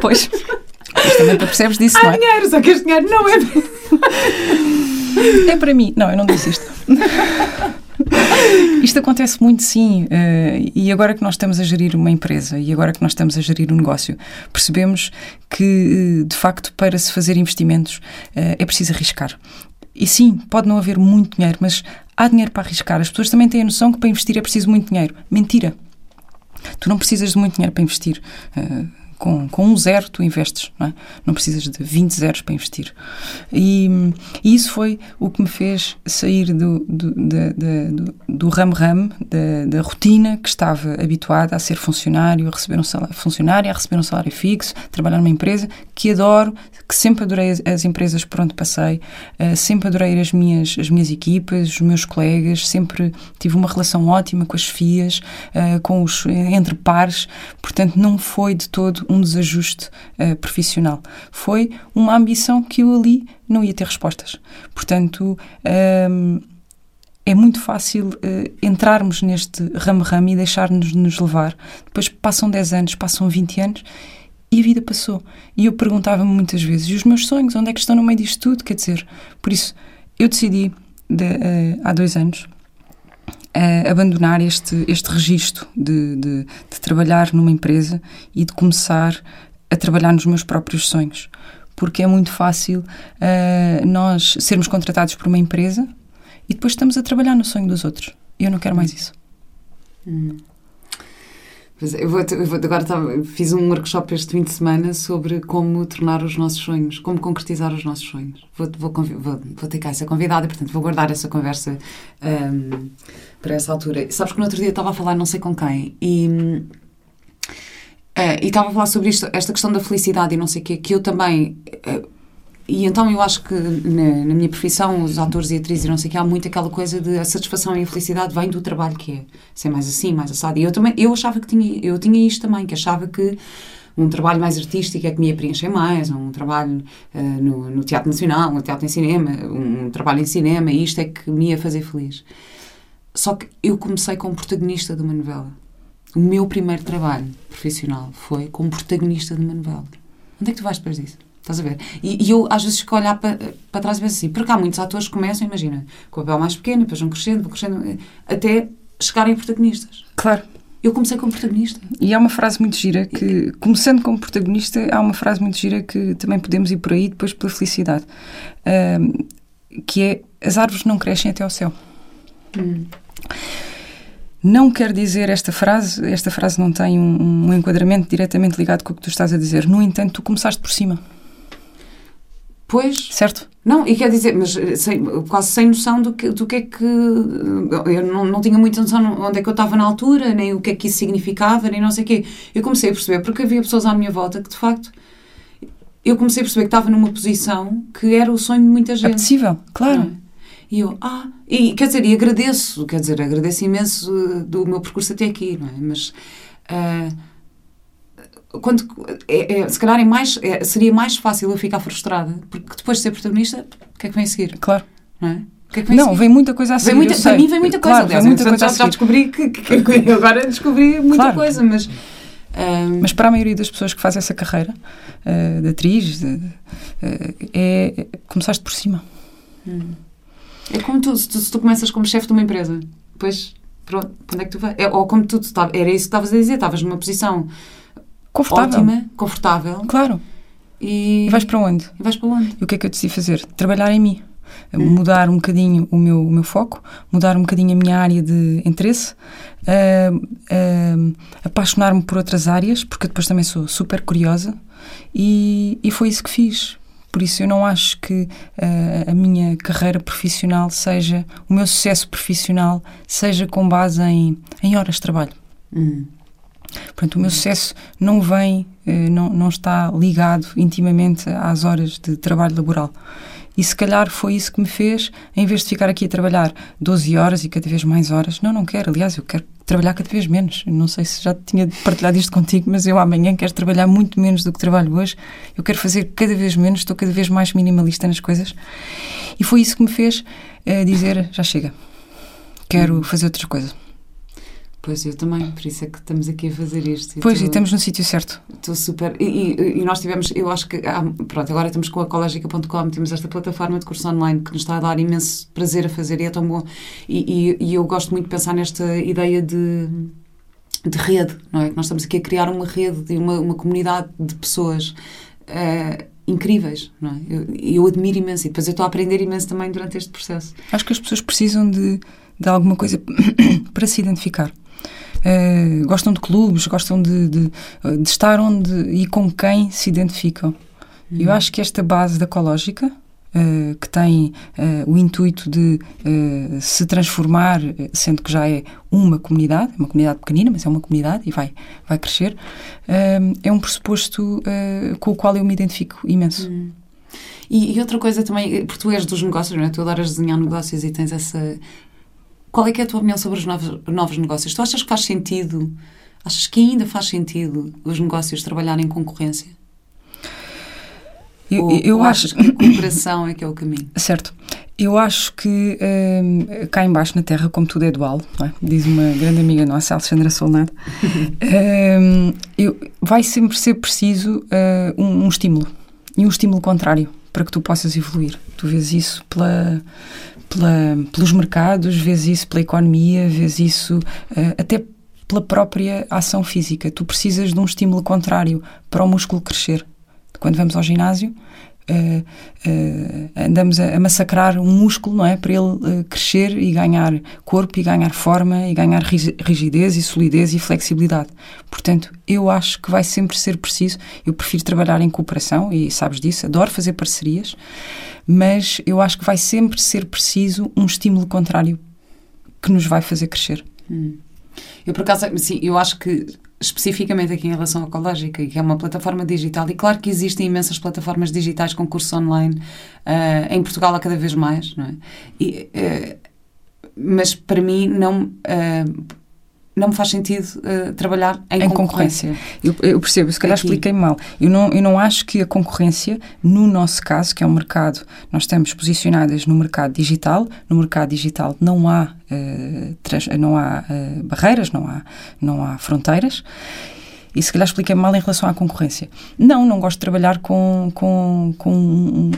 Pois. Mas também percebes disso, há não é? Há dinheiro, só que este dinheiro não é para É para mim. Não, eu não disse isto. Isto acontece muito, sim. Uh, e agora que nós estamos a gerir uma empresa e agora que nós estamos a gerir um negócio, percebemos que, eh, de facto, para se fazer investimentos uh, é preciso arriscar. E sim, pode não haver muito dinheiro, mas há dinheiro para arriscar. As pessoas também têm a noção que para investir é preciso muito dinheiro. Mentira. Tu não precisas de muito dinheiro para investir. Uh, com, com um zero tu investes, não é? Não precisas de 20 zeros para investir. E, e isso foi o que me fez sair do, do, do, ramo-ramo, da, da, rotina que estava habituada a ser funcionário, a receber um salário, funcionário, a receber um salário fixo, trabalhar numa empresa que adoro, que sempre adorei as, as empresas por onde passei, uh, sempre adorei as minhas, as minhas equipas, os meus colegas, sempre tive uma relação ótima com as FIAs, uh, com os, entre pares, portanto não foi de todo um desajuste uh, profissional. Foi uma ambição que eu ali não ia ter respostas. Portanto, um, é muito fácil uh, entrarmos neste ramo-ramo e deixar-nos nos levar. Depois passam 10 anos, passam 20 anos e a vida passou. E eu perguntava-me muitas vezes: e os meus sonhos, onde é que estão no meio disto tudo? Quer dizer, por isso, eu decidi de, uh, há dois anos uh, abandonar este, este registro de, de, de, trabalhar numa empresa e de começar a trabalhar nos meus próprios sonhos. Porque é muito fácil uh, nós sermos contratados por uma empresa e depois estamos a trabalhar no sonho dos outros. Eu não quero mais isso. Hum. Eu vou, eu vou, agora tá, fiz um workshop este fim de semana sobre como tornar os nossos sonhos, como concretizar os nossos sonhos. Vou, vou, vou, vou ter cá essa convidada, portanto vou guardar essa conversa um, para essa altura. Sabes que no outro dia estava a falar não sei com quem e, uh, e estava a falar sobre isto, esta questão da felicidade e não sei o quê, que eu também... Uh, e então eu acho que na, na, minha profissão, os atores e atrizes, não sei que, há muito aquela coisa de a satisfação e a felicidade vem do trabalho que é. Ser mais assim, mais assado. E eu também, eu achava que tinha, eu tinha isto também, que achava que um trabalho mais artístico é que me ia preencher mais, um trabalho uh, no, no, Teatro Nacional, no Teatro em Cinema, um, um trabalho em cinema, e isto é que me ia fazer feliz. Só que eu comecei como protagonista de uma novela. O meu primeiro trabalho profissional foi como protagonista de uma novela. Onde é que tu vais depois disso? Estás a ver? E, e, eu às vezes fico a olhar para, para trás e penso assim, porque há muitos atores que começam, imagina, com o papel mais pequeno, depois vão crescendo, vão crescendo, até chegarem a protagonistas. Claro. Eu comecei como protagonista. E há uma frase muito gira que, começando como protagonista, há uma frase muito gira que também podemos ir por aí depois pela felicidade, que é as árvores não crescem até ao céu. Hum. Não quer dizer esta frase, esta frase não tem um, um enquadramento diretamente ligado com o que tu estás a dizer. No entanto, tu começaste por cima. Pois. Certo? Não, e quer dizer, mas eh, sem, quase sem noção do que, do que é que. Eu não, não tinha muita noção onde é que eu estava na altura, nem o que é que isso significava, nem não sei o quê. Eu comecei a perceber, porque havia pessoas à minha volta que de facto. Eu comecei a perceber que estava numa posição que era o sonho de muita gente. É possível, claro. É? E eu, ah, e quer dizer, e agradeço, quer dizer, agradeço imenso eh, do meu percurso até aqui, não é? Mas. Uh, quando, é, é, se calhar é mais, é, seria mais fácil eu ficar frustrada, porque depois de ser protagonista, o que é que vem a seguir? Claro. Não é? Que é que vem não, vem muita coisa a seguir. Muita, para mim vem muita coisa. Claro, aliás, vem muita coisa já, já descobri que, que, agora descobri muita claro. coisa, mas. Um... Mas para a maioria das pessoas que fazem essa carreira uh, de atriz, de, uh, é, começaste por cima. Hum. É como tu, se tu, se tu começas como chefe de uma empresa, depois, pronto, onde é que tu vais? É, ou como tu, tu era isso que estavas a dizer, estavas numa posição Confortável. ótima, confortável, Claro. e, E vais para onde? e vais para onde? E o que é que eu decidi fazer? Trabalhar em mim. Mudar um bocadinho o meu, o meu foco, mudar um bocadinho a minha área de interesse, ah, ah, apaixonar-me por outras áreas, porque depois também sou super curiosa, e, e foi isso que fiz. Por isso eu não acho que ah, a minha carreira profissional seja, o meu sucesso profissional seja com base em, em horas de trabalho. Hum. Portanto, o meu sucesso não vem, eh, não, não está ligado intimamente às horas de trabalho laboral. E se calhar foi isso que me fez, em vez de ficar aqui a trabalhar 12 horas e cada vez mais horas, não, não quero. Aliás, eu quero trabalhar cada vez menos. Não sei se já tinha partilhado isto contigo, mas eu amanhã quero trabalhar muito menos do que trabalho hoje. Eu quero fazer cada vez menos, estou cada vez mais minimalista nas coisas. E foi isso que me fez eh, dizer: já chega, quero fazer outras coisas. Pois eu também, por isso é que estamos aqui a fazer isto. Pois, tô- e estamos no sítio certo. Estou super. E, e- e nós tivemos, eu acho que. há- pronto, agora estamos com a Ecológica.com, temos esta plataforma de curso online que nos está a dar imenso prazer a fazer e é tão bom. E, e- e eu gosto muito de pensar nesta ideia de, de rede, não é? Que nós estamos aqui a criar uma rede, de uma, uma comunidade de pessoas. eh, incríveis, não é? Eu, eu admiro imenso e depois eu estou a aprender imenso também durante este processo. Acho que as pessoas precisam de, de alguma coisa para se identificar. Eh, gostam de clubes, gostam de, de, de estar onde e com quem se identificam. E Eu acho que esta base da ecológica, eh, que tem eh, o intuito de se transformar, sendo que já é uma comunidade, uma comunidade pequenina, mas é uma comunidade e vai, vai crescer, é um pressuposto com o qual eu me identifico imenso. E, e outra coisa também, porque tu és dos negócios, não é? Tu adoras desenhar negócios e tens essa. Qual é que é a tua opinião sobre os novos, novos negócios? Tu achas que faz sentido, achas que ainda faz sentido os negócios trabalharem em concorrência? Eu, ou, eu ou acho. que a cooperação é que é o caminho? Certo. Eu acho que hum, cá embaixo na Terra, como tudo é dual, é? diz uma grande amiga nossa, Alexandra Solnado, hum, eu- vai sempre ser preciso ah, um, um estímulo e um estímulo contrário para que tu possas evoluir. Tu vês isso pela, pela- pelos mercados, vês isso pela economia, vês isso ah, até pela própria ação física. Tu precisas de um estímulo contrário para o músculo crescer. Quando vamos ao ginásio, eh, eh, andamos a, a massacrar um músculo, não é? Para ele eh, crescer e ganhar corpo e ganhar forma e ganhar rig- rigidez e solidez e flexibilidade. Portanto, eu acho que vai sempre ser preciso. Eu prefiro trabalhar em cooperação e sabes disso, adoro fazer parcerias, mas eu acho que vai sempre ser preciso um estímulo contrário que nos vai fazer crescer. Eu, por acaso, sim, eu acho que especificamente aqui em relação à Ecológica, que é uma plataforma digital, e claro que existem imensas plataformas digitais com cursos online, ah, em Portugal há cada vez mais, não é? E, eh, mas para mim não, ah, não me faz sentido ah, trabalhar em, em concorrência. concorrência. Eu, eu percebo, se calhar Aqui. expliquei mal. Eu não, eu não acho que a concorrência, no nosso caso, que é um mercado, nós estamos posicionadas no mercado digital. No mercado digital não há, eh, trans- não há eh, barreiras, não há, não há fronteiras. E se calhar expliquei mal em relação à concorrência. Não, não gosto de trabalhar com, com, com,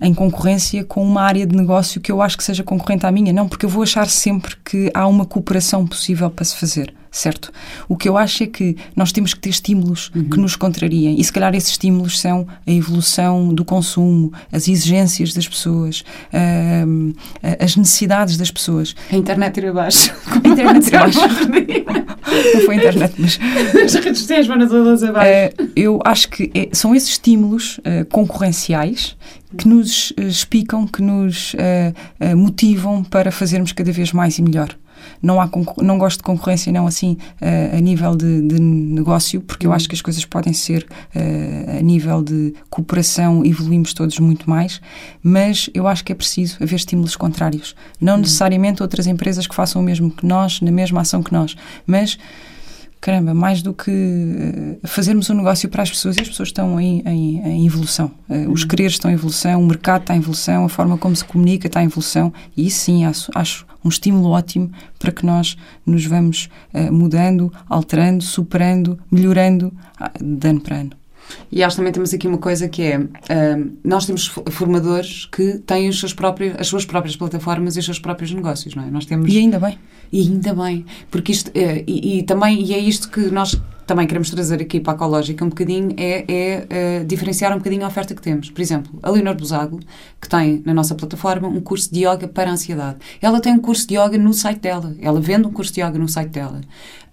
em concorrência com uma área de negócio que eu acho que seja concorrente à minha. Não, porque eu vou achar sempre que há uma cooperação possível para se fazer, certo? O que eu acho é que nós temos que ter estímulos que nos contrariem. E se calhar esses estímulos são a evolução do consumo, as exigências das pessoas, ahm, as necessidades das pessoas. A internet ir abaixo. A internet ir abaixo. Não foi a internet, mas As redes sociais vão todas abaixo. Eh, eu acho que é- são esses estímulos eh, concorrenciais que nos eh, explicam, que nos eh, motivam para fazermos cada vez mais e melhor. Não, há não gosto de concorrência, não assim eh, a nível de, de negócio, porque eu acho que as coisas podem ser eh, a nível de cooperação, evoluímos todos muito mais, mas eu acho que é preciso haver estímulos contrários. Não necessariamente outras empresas que façam o mesmo que nós, na mesma ação que nós, mas caramba, mais do que eh, fazermos um negócio para as pessoas, e as pessoas estão em, em- em evolução. Os quereres estão em evolução, o mercado está em evolução, a forma como se comunica está em evolução, e isso sim acho, acho um estímulo ótimo para que nós nos vamos eh, mudando, alterando, superando, melhorando ah, de ano para ano. E acho que também temos aqui uma coisa que é, uh, nós temos formadores que têm os seus próprios, as suas próprias plataformas e os seus próprios negócios, não é? Nós temos... E ainda bem. E ainda bem, porque isto, uh, e, e, também, e é isto que nós também queremos trazer aqui para a Ecológica um bocadinho, é, é uh, diferenciar um bocadinho a oferta que temos. Por exemplo, a Leonor Busago, que tem na nossa plataforma um curso de yoga para a ansiedade. Ela tem um curso de yoga no site dela, ela vende um curso de yoga no site dela.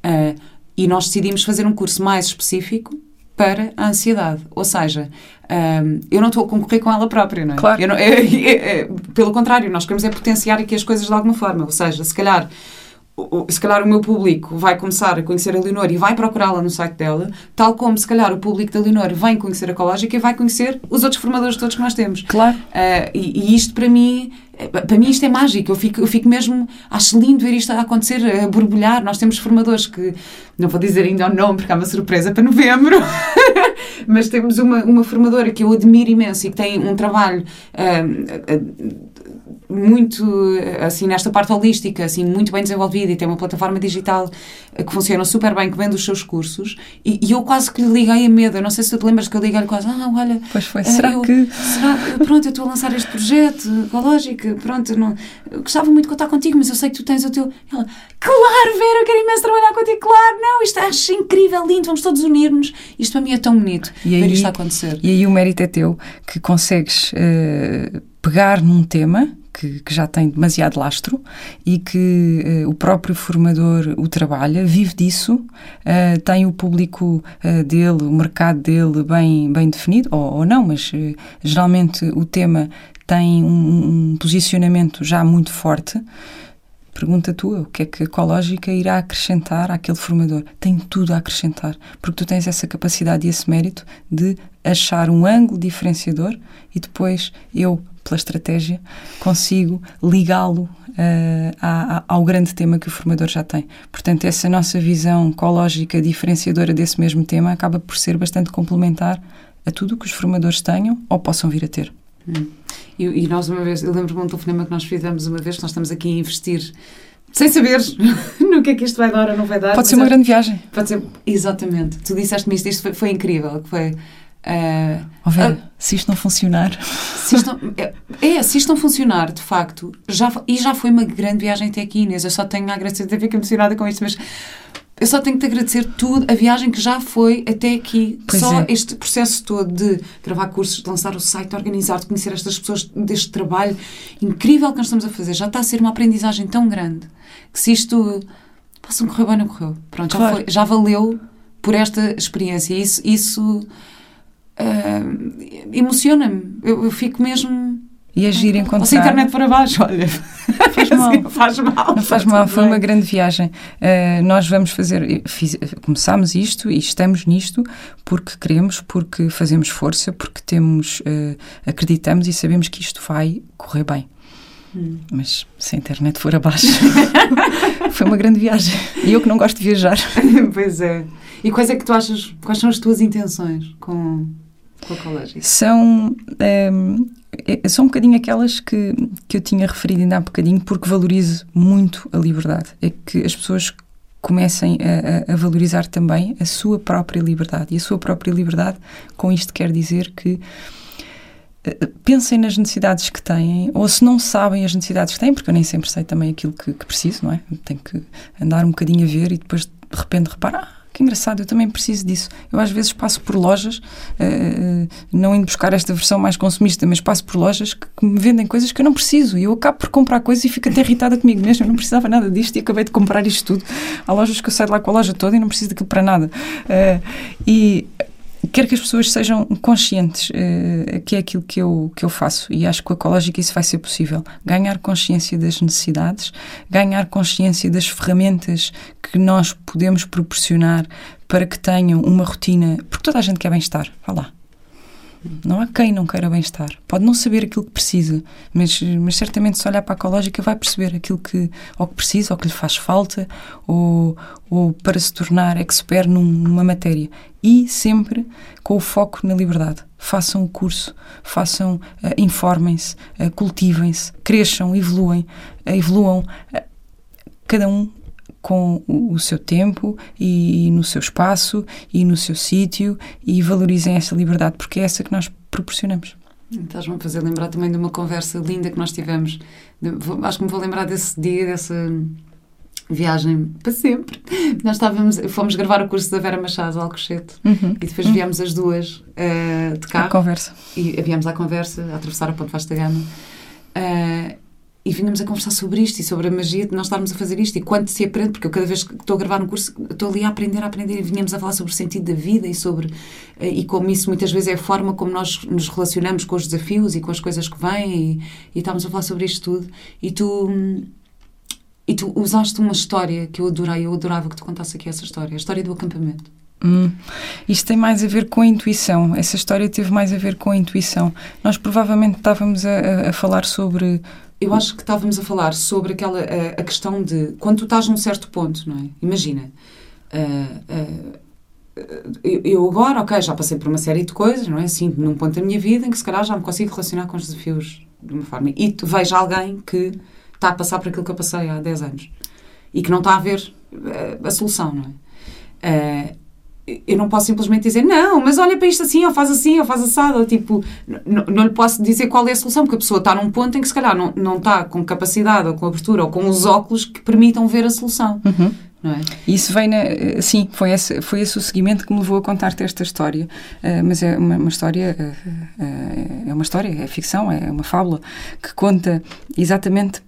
Uh, e nós decidimos fazer um curso mais específico para a ansiedade. Ou seja, um, eu não estou a concorrer com ela própria, não é? Claro. Não, é, é, é, pelo contrário, nós queremos é potenciar aqui as coisas de alguma forma. Ou seja, se calhar se calhar o meu público vai começar a conhecer a Leonor e vai procurá-la no site dela, tal como se calhar o público da Leonor vem conhecer a Ecológica e vai conhecer os outros formadores todos que nós temos. Claro. Uh, e, e, isto para mim é, para mim isto é mágico, eu fico, eu fico mesmo, acho lindo ver isto a acontecer, a borbulhar. Nós temos formadores que, não vou dizer ainda o nome porque há uma surpresa para novembro, mas temos uma, uma formadora que eu admiro imenso e que tem um trabalho uh, uh, muito, assim, nesta parte holística, assim, muito bem desenvolvida e tem uma plataforma digital que funciona super bem, que vende os seus cursos e, e eu quase que lhe liguei a medo, eu não sei se tu te lembras que eu liguei-lhe quase, ah, olha... Pois foi, será eu, que... Será, pronto, eu estou a lançar este projeto ecológico pronto, não, gostava muito de contar contigo, mas eu sei que tu tens o teu. Ela, claro, Vera, eu quero imenso trabalhar contigo, claro, não, isto acho incrível, lindo, vamos todos unir-nos. Isto para mim é tão bonito e ver aí, isto acontecer. E aí o mérito é teu, que consegues uh, pegar num tema que, que, já tem demasiado lastro e que uh, o próprio formador o trabalha, vive disso, uh, tem o público uh, dele, o mercado dele bem, bem definido, ou, ou não, mas geralmente o tema tem um, um posicionamento já muito forte. Pergunta tua, o que é que a Ecológica irá acrescentar àquele formador? Tem tudo a acrescentar, porque tu tens essa capacidade e esse mérito de achar um ângulo diferenciador e depois eu, pela estratégia, consigo ligá-lo uh, ao grande tema que o formador já tem. Portanto, essa nossa visão ecológica diferenciadora desse mesmo tema acaba por ser bastante complementar a tudo o que os formadores tenham ou possam vir a ter. Hum. E, e, nós, uma vez, eu lembro-me de um telefonema que nós fizemos uma vez, que nós estamos aqui a investir sem saber no que é que isto vai dar ou não vai dar. Pode ser uma é, grande viagem. Pode ser, exatamente. Tu disseste-me isto, isto foi, foi incrível, que foi... Uh, oh, Vera, uh, se isto não funcionar... Se isto não, é, é, se isto não funcionar, de facto, já, e já foi uma grande viagem até aqui, Inês, eu só tenho a agradecer, até fico emocionada com isto, mas eu só tenho que te agradecer tudo, a viagem que já foi até aqui. Pois só é. este processo todo de gravar cursos, de lançar o site, organizar, de conhecer estas pessoas, deste trabalho incrível que nós estamos a fazer, já está a ser uma aprendizagem tão grande que se isto possa correr bem, não correu. Pronto, claro. já, foi, já valeu por esta experiência. Isso, isso uh, emociona-me. Eu, eu fico mesmo e agir encontrar... Se a internet para baixo, olha... Faz mal. faz mal. Não faz mal, foi uma grande viagem. Uh, nós vamos fazer... Fiz, começámos isto e estamos nisto porque queremos, porque fazemos força, porque temos... Uh, acreditamos e sabemos que isto vai correr bem. Hum. Mas se a internet for abaixo... foi uma grande viagem. E eu que não gosto de viajar. pois é. E quais é que tu achas... Quais são as tuas intenções com? São... Um, ehm, é, são um bocadinho aquelas que, que eu tinha referido ainda há bocadinho, porque valorizo muito a liberdade. É que as pessoas comecem a, a, valorizar também a sua própria liberdade. E a sua própria liberdade, com isto quer dizer que eh, pensem nas necessidades que têm, ou se não sabem as necessidades que têm, porque eu nem sempre sei também aquilo que, que preciso, não é? Tenho que andar um bocadinho a ver e depois de repente reparar, que engraçado, eu também preciso disso. Eu às vezes passo por lojas, uh, não indo buscar esta versão mais consumista, mas passo por lojas que, que, me vendem coisas que eu não preciso e eu acabo por comprar coisas e fico até irritada comigo mesmo. Eu não precisava nada disto e acabei de comprar isto tudo. Há lojas que eu saio de lá com a loja toda e não preciso daquilo para nada. Uh, e quero que as pessoas sejam conscientes uh, que é aquilo que eu, que eu faço e acho que com a Ecológica isso vai ser possível. Ganhar consciência das necessidades, ganhar consciência das ferramentas que nós podemos proporcionar para que tenham uma rotina, porque toda a gente quer bem-estar, vá lá. Não há quem não queira bem-estar. Pode não saber aquilo que precisa, mas, mas certamente se olhar para a ecológica vai perceber aquilo que ou que precisa, ou que lhe faz falta, ou, ou para se tornar expert num, numa matéria. E sempre com o foco na liberdade. Façam o curso, façam, uh, informem-se, uh, cultivem-se, cresçam, evoluem, uh, evoluam. cada um com o, seu tempo e, no seu espaço e no seu sítio e valorizem essa liberdade, porque é essa que nós proporcionamos. Estás-me a fazer lembrar também de uma conversa linda que nós tivemos. Acho que me vou lembrar desse dia, dessa viagem para sempre. Nós estávamos, fomos gravar o curso da Vera Machado, Alcochete, uhum. e depois uhum. viemos as duas uh, de carro. À conversa. E viemos à conversa, a atravessar a Ponte Vasta Gama. Uh, e vínhamos a conversar sobre isto e sobre a magia de nós estarmos a fazer isto e quanto se aprende, porque eu cada vez que estou a gravar um curso estou ali a aprender, a aprender e vínhamos a falar sobre o sentido da vida e sobre uh, e como isso muitas vezes é a forma como nós nos relacionamos com os desafios e com as coisas que vêm e, e estávamos a falar sobre isto tudo e tu e tu usaste uma história que eu adorei, eu adorava que tu contasse aqui essa história, a história do acampamento. Hum. Isto tem mais a ver com a intuição. Essa história teve mais a ver com a intuição. Nós provavelmente estávamos a, a falar sobre. Eu acho que estávamos a falar sobre aquela a, a, questão de quando tu estás num certo ponto, não é? Imagina. Uh, uh, eu agora, ok, já passei por uma série de coisas, não é? Sinto num ponto da minha vida em que se calhar já me consigo relacionar com os desafios de uma forma. E tu vejo alguém que está a passar por aquilo que eu passei há 10 anos e que não está a ver uh, a solução, não é? Uh, eu não posso simplesmente dizer, não, mas olha para isto assim, ou faz assim, ou faz assado, ou tipo, não lhe posso dizer qual é a solução, porque a pessoa está num ponto em que se calhar não, não está com capacidade, ou com abertura, ou com os óculos que permitam ver a solução. Uhum. É? Isso vem na. Sim, foi esse, foi esse o seguimento que me levou a contar-te esta história. Uh, mas é uma, uma história. Uh, uh, é uma história, é ficção, é uma fábula que conta exatamente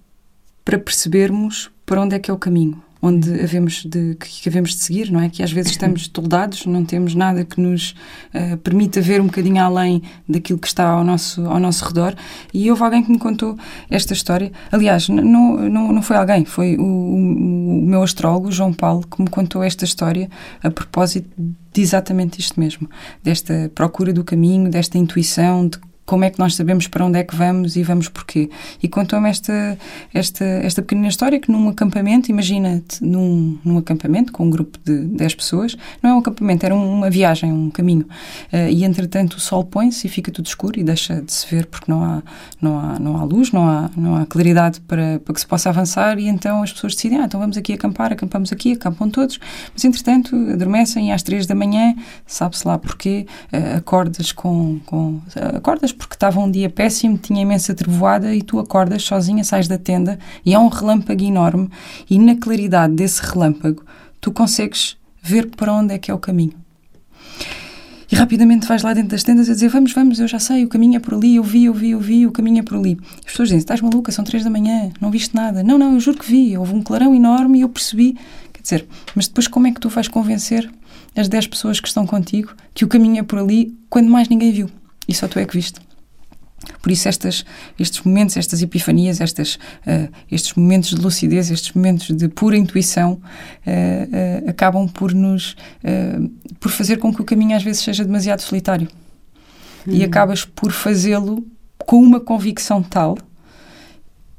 para percebermos para onde é que é o caminho, onde havemos de, que havemos de seguir, não é? Que às vezes estamos toldados, não temos nada que nos uh, permita ver um bocadinho além daquilo que está ao nosso, ao nosso redor. E houve alguém que me contou esta história. Aliás, não, não, não foi alguém, foi o, o, o meu astrólogo, João Paulo, que me contou esta história a propósito de exatamente isto mesmo, desta procura do caminho, desta intuição, de como é que nós sabemos para onde é que vamos e vamos porquê. E contou-me esta, esta, esta pequenina história que num acampamento, imagina-te num, num acampamento com um grupo de 10 pessoas, não é um acampamento, era uma viagem, um caminho. Uh, e entretanto o sol põe-se e fica tudo escuro e deixa de se ver porque não há, não há, não há luz, não há, não há claridade para, para que se possa avançar e então as pessoas decidem, ah, então vamos aqui acampar, acampamos aqui, acampam todos, mas entretanto adormecem e às 3 da manhã, sabe-se lá porquê, uh, acordas com, com uh, acordas porque estava um dia péssimo, tinha imensa trevoada e tu acordas sozinha, sais da tenda e há um relâmpago enorme e na claridade desse relâmpago tu consegues ver para onde é que é o caminho. E rapidamente vais lá dentro das tendas a dizer: Vamos, vamos, eu já sei, o caminho é por ali, eu vi, eu vi, eu vi, o caminho é por ali. As pessoas dizem: Estás maluca, são três da manhã, não viste nada. Não, não, eu juro que vi, houve um clarão enorme e eu percebi. Quer dizer, mas depois como é que tu vais convencer as dez pessoas que estão contigo que o caminho é por ali quando mais ninguém viu? E só tu é que viste. Por isso, estas, estes momentos, estas epifanias, estas, uh, estes momentos de lucidez, estes momentos de pura intuição, uh, uh, acabam por nos por fazer com que o caminho às vezes seja demasiado solitário. Hum. E acabas por fazê-lo com uma convicção tal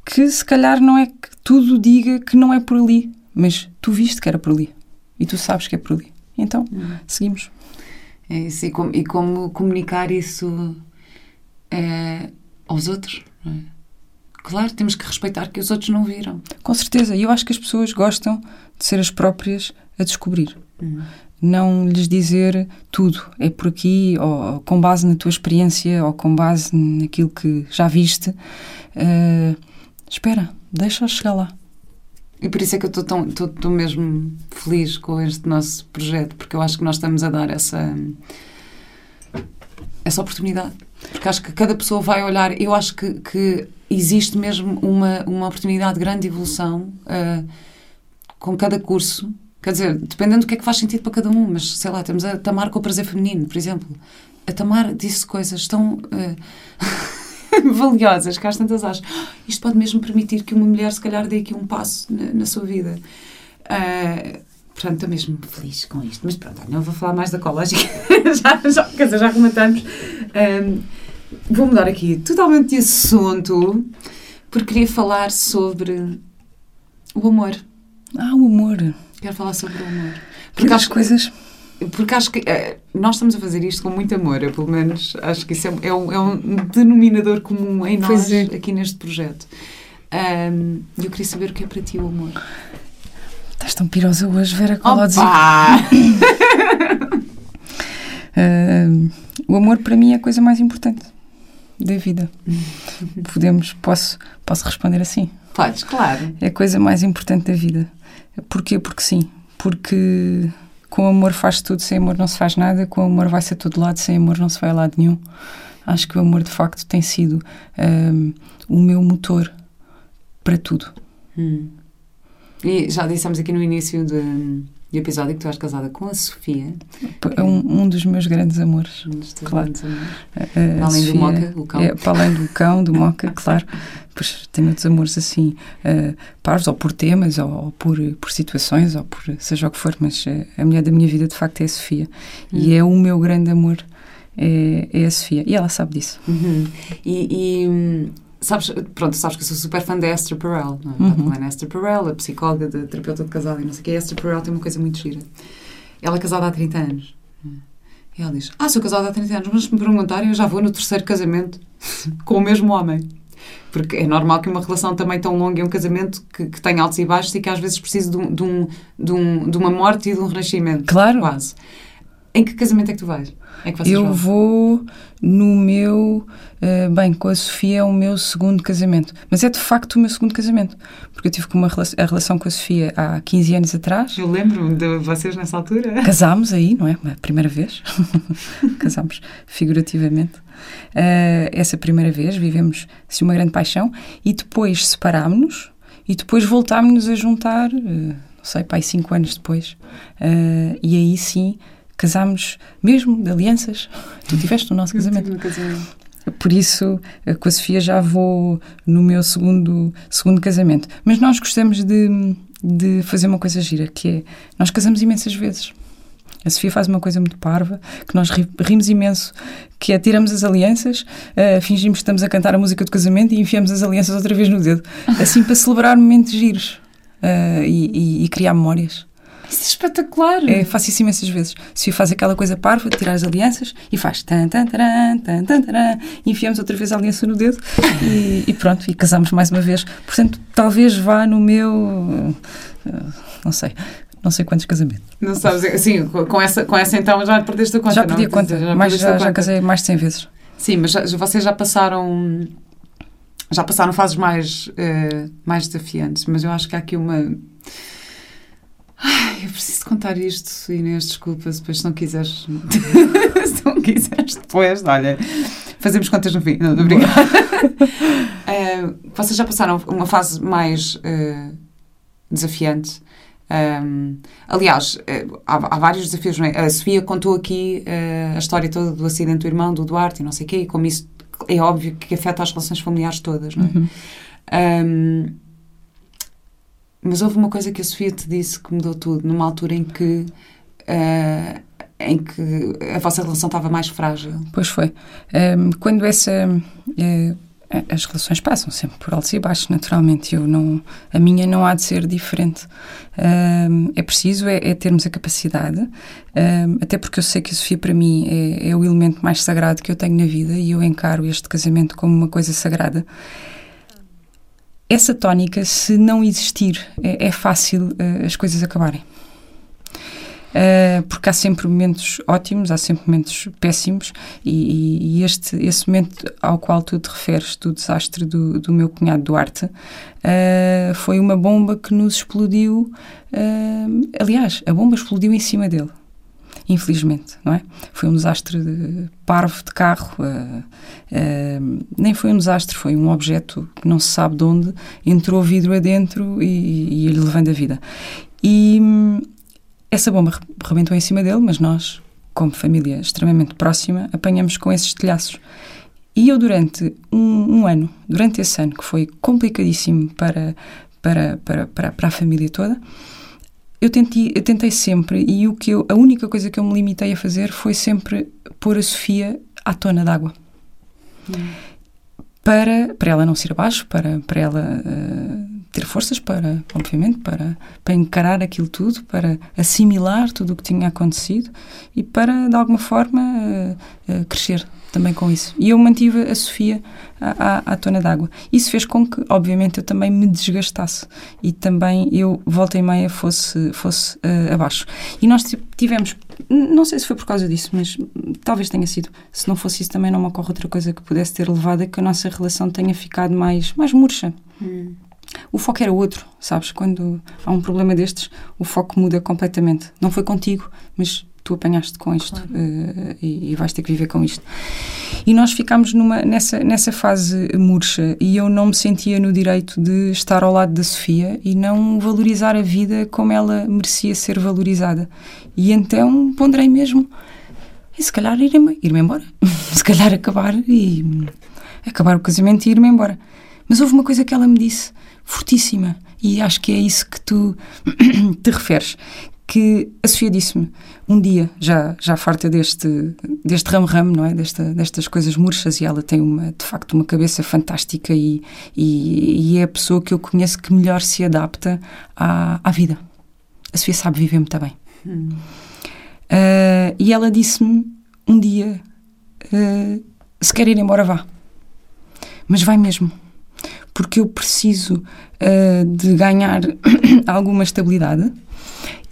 que se calhar não é que tudo diga que não é por ali, mas tu viste que era por ali e tu sabes que é por ali. Então, hum. seguimos. É isso, e como, e como comunicar isso é, aos outros. É? Claro, temos que respeitar que os outros não viram. Com certeza, e eu acho que as pessoas gostam de ser as próprias a descobrir. Uhum. Não lhes dizer tudo, é por aqui, ou, com base na tua experiência, ou com base naquilo que já viste. Uh, espera, deixa-os chegar lá. E por isso é que eu estou tão, estou mesmo feliz com este nosso projeto, porque eu acho que nós estamos a dar essa, essa oportunidade porque acho que cada pessoa vai olhar. Eu acho que, que existe mesmo uma, uma oportunidade grande de evolução uh, com cada curso. Quer dizer, dependendo do que é que faz sentido para cada um, mas sei lá, temos a Tamar com o prazer feminino, por exemplo. A Tamar disse coisas tão uh, valiosas que às tantas acho. Isto pode mesmo permitir que uma mulher, se calhar, dê aqui um passo na, na sua vida. Uh, Portanto, estou mesmo feliz com isto. Mas pronto, não vou falar mais da ecológica. já, já, quer dizer, já comentamos. Um, vou mudar aqui totalmente de assunto, porque queria falar sobre o amor. Ah, o amor. Quero falar sobre o amor. Porque as coisas. Porque acho que uh, nós estamos a fazer isto com muito amor, eu, pelo menos acho que isso é, é, um, é um, denominador comum em nós é. aqui neste projeto. Um, eu queria saber o que é para ti o amor Estás tão pirosa hoje, Vera Colodzi. uh, o amor para mim é a coisa mais importante da vida. Podemos, posso, posso responder assim. Podes, claro. É a coisa mais importante da vida. Porquê? Porque sim. Porque com amor faz tudo, sem amor não se faz nada, com amor vai-se a todo lado, sem amor não se vai a lado nenhum. Acho que o amor de facto tem sido um, o meu motor para tudo. Hum. E já dissemos aqui no início do episódio que tu és casada com a Sofia. É um, um dos meus grandes amores. Um dos teus claro. grandes amores. Uh, além Sofia, do Moca, o cão. É, para além do cão, do Moca, claro. Pois tenho outros amores assim, uh, paros, ou por temas, ou, ou, por, por situações, ou por seja o que for, mas uh, a mulher da minha vida de facto é a Sofia. Hum. E é o meu grande amor, é, é, a Sofia. E ela sabe disso. Uhum. E. e hum, sabes, pronto, sabes que eu sou super fã da Esther Perel, não é? Uhum. A Esther Perel, a psicóloga, de terapeuta de casal e não sei o que. A Esther Perel tem uma coisa muito gira. Ela é casada há 30 anos. E ela diz: Ah, sou casada há 30 anos, mas se me perguntarem, eu já vou no terceiro casamento com o mesmo homem. Porque é normal que uma relação também tão longa e um casamento que, que tem altos e baixos e que às vezes precise de, um, de, um, de, um, de uma morte e de um renascimento. Claro. Quase. Em que casamento é que tu vais? É que eu vão? vou no meu. Uh, bem, com a Sofia é o meu segundo casamento. Mas é de facto o meu segundo casamento. Porque eu tive uma a relação com a Sofia há 15 anos atrás. Eu lembro-me de vocês nessa altura. Casámos aí, não é? A primeira vez. Casámos figurativamente. Uh, essa primeira vez vivemos assim, uma grande paixão e depois separámos-nos e depois voltámos-nos a juntar, uh, não sei, pai, cinco anos depois. e aí sim casámos mesmo de alianças. Tu tiveste o nosso casamento. No casamento. Por isso, eh, com a Sofia já vou no meu segundo, segundo casamento. Mas nós gostamos de, de fazer uma coisa gira, que é, nós casamos imensas vezes. A Sofia faz uma coisa muito parva, que nós rimos imenso, que é tiramos as alianças, uh, fingimos que estamos a cantar a música do casamento e enfiamos as alianças outra vez no dedo. Assim, para celebrar momentos giros uh, e, e, e criar memórias. Isso é espetacular! É, faço isso imensas vezes. Se faz aquela coisa parva, tirar as alianças e faz tan tan taran, tan tan taran, e enfiamos outra vez a aliança no dedo e, e, pronto, e casamos mais uma vez. Portanto, talvez vá no meu. Uh, não sei. Não sei quantos casamentos. Não sabes, assim, com essa, com essa então já perdeste a conta, Já perdi a conta, já, mas já, já casei mais de 100 vezes. Sim, mas já, vocês já passaram já passaram fases mais, uh, mais desafiantes, mas eu acho que há aqui uma Ai, eu preciso contar isto, Inês, desculpa, depois se não quiseres. se não quiseres depois, olha, fazemos contas no fim. Não, obrigada. uh, vocês já passaram uma fase mais uh, desafiante. Um, aliás, uh, há, há, vários desafios, não é? A Sofia contou aqui a história toda do acidente do irmão, do Duarte e não sei o quê, e como isso é óbvio que afeta as relações familiares todas, não é? Uhum. Um, mas houve uma coisa que a Sofia te disse que mudou tudo, numa altura em que. Uh, em que a vossa relação estava mais frágil. Pois foi. Um, quando essa. Uh, as relações passam sempre por altos e baixos, naturalmente. Eu não, a minha não há de ser diferente. Um, é preciso é, é, termos a capacidade, um, até porque eu sei que a Sofia, para mim, é, é o elemento mais sagrado que eu tenho na vida e eu encaro este casamento como uma coisa sagrada essa tónica, se não existir, é, é fácil uh, as coisas acabarem. Uh, porque há sempre momentos ótimos, há sempre momentos péssimos, e, e, este, esse momento ao qual tu te referes, do desastre do, do meu cunhado Duarte, uh, foi uma bomba que nos explodiu. aliás, a bomba explodiu em cima dele infelizmente, não é? Foi um desastre de parvo de carro, uh, uh, nem foi um desastre, foi um objeto que não se sabe de onde entrou vidro adentro e, e lhe levando a vida. E hum, essa bomba rebentou em cima dele, mas nós, como família extremamente próxima, apanhamos com esses telhaços. E eu, durante um, um ano, durante esse ano, que foi complicadíssimo para, para, para, para, para a família toda, eu tentei, eu tentei sempre e o que eu, a única coisa que eu me limitei a fazer foi sempre pôr a Sofia à tona d'água. Hum. Para, para ela não se ir abaixo, para, para ela uh, ter forças para, obviamente, para, para encarar aquilo tudo, para assimilar tudo o que tinha acontecido e para, de alguma forma, uh, uh, crescer também com isso. E eu mantive a Sofia à, à, à tona d'água. Isso fez com que, obviamente, eu também me desgastasse e também eu, volta e meia, fosse, fosse uh, abaixo. E nós tivemos, não sei se foi por causa disso, mas talvez tenha sido. Se não fosse isso, também não me ocorre outra coisa que pudesse ter levado a que a nossa relação tenha ficado mais, mais murcha. Hum. O foco era outro, sabes? Quando há um problema destes, o foco muda completamente. Não foi contigo, mas tu apanhaste com isto claro. uh, e, e, vais ter que viver com isto. E nós ficámos numa, nessa, nessa fase murcha e eu não me sentia no direito de estar ao lado da Sofia e não valorizar a vida como ela merecia ser valorizada. E então ponderei mesmo, e se calhar ir-me ir embora. se calhar acabar e acabar o casamento e ir-me embora. Mas houve uma coisa que ela me disse, fortíssima, e acho que é isso que tu te referes, que a Sofia disse-me um dia, já, já farta deste, deste ramo-ramo, não é? Desta, destas coisas murchas, e ela tem uma, de facto uma cabeça fantástica e, e, e é a pessoa que eu conheço que melhor se adapta à, à vida. A Sofia sabe viver muito bem. Hum. Uh, e ela disse-me um dia: uh, se quer ir embora, vá. Mas vai mesmo. Porque eu preciso uh, de ganhar alguma estabilidade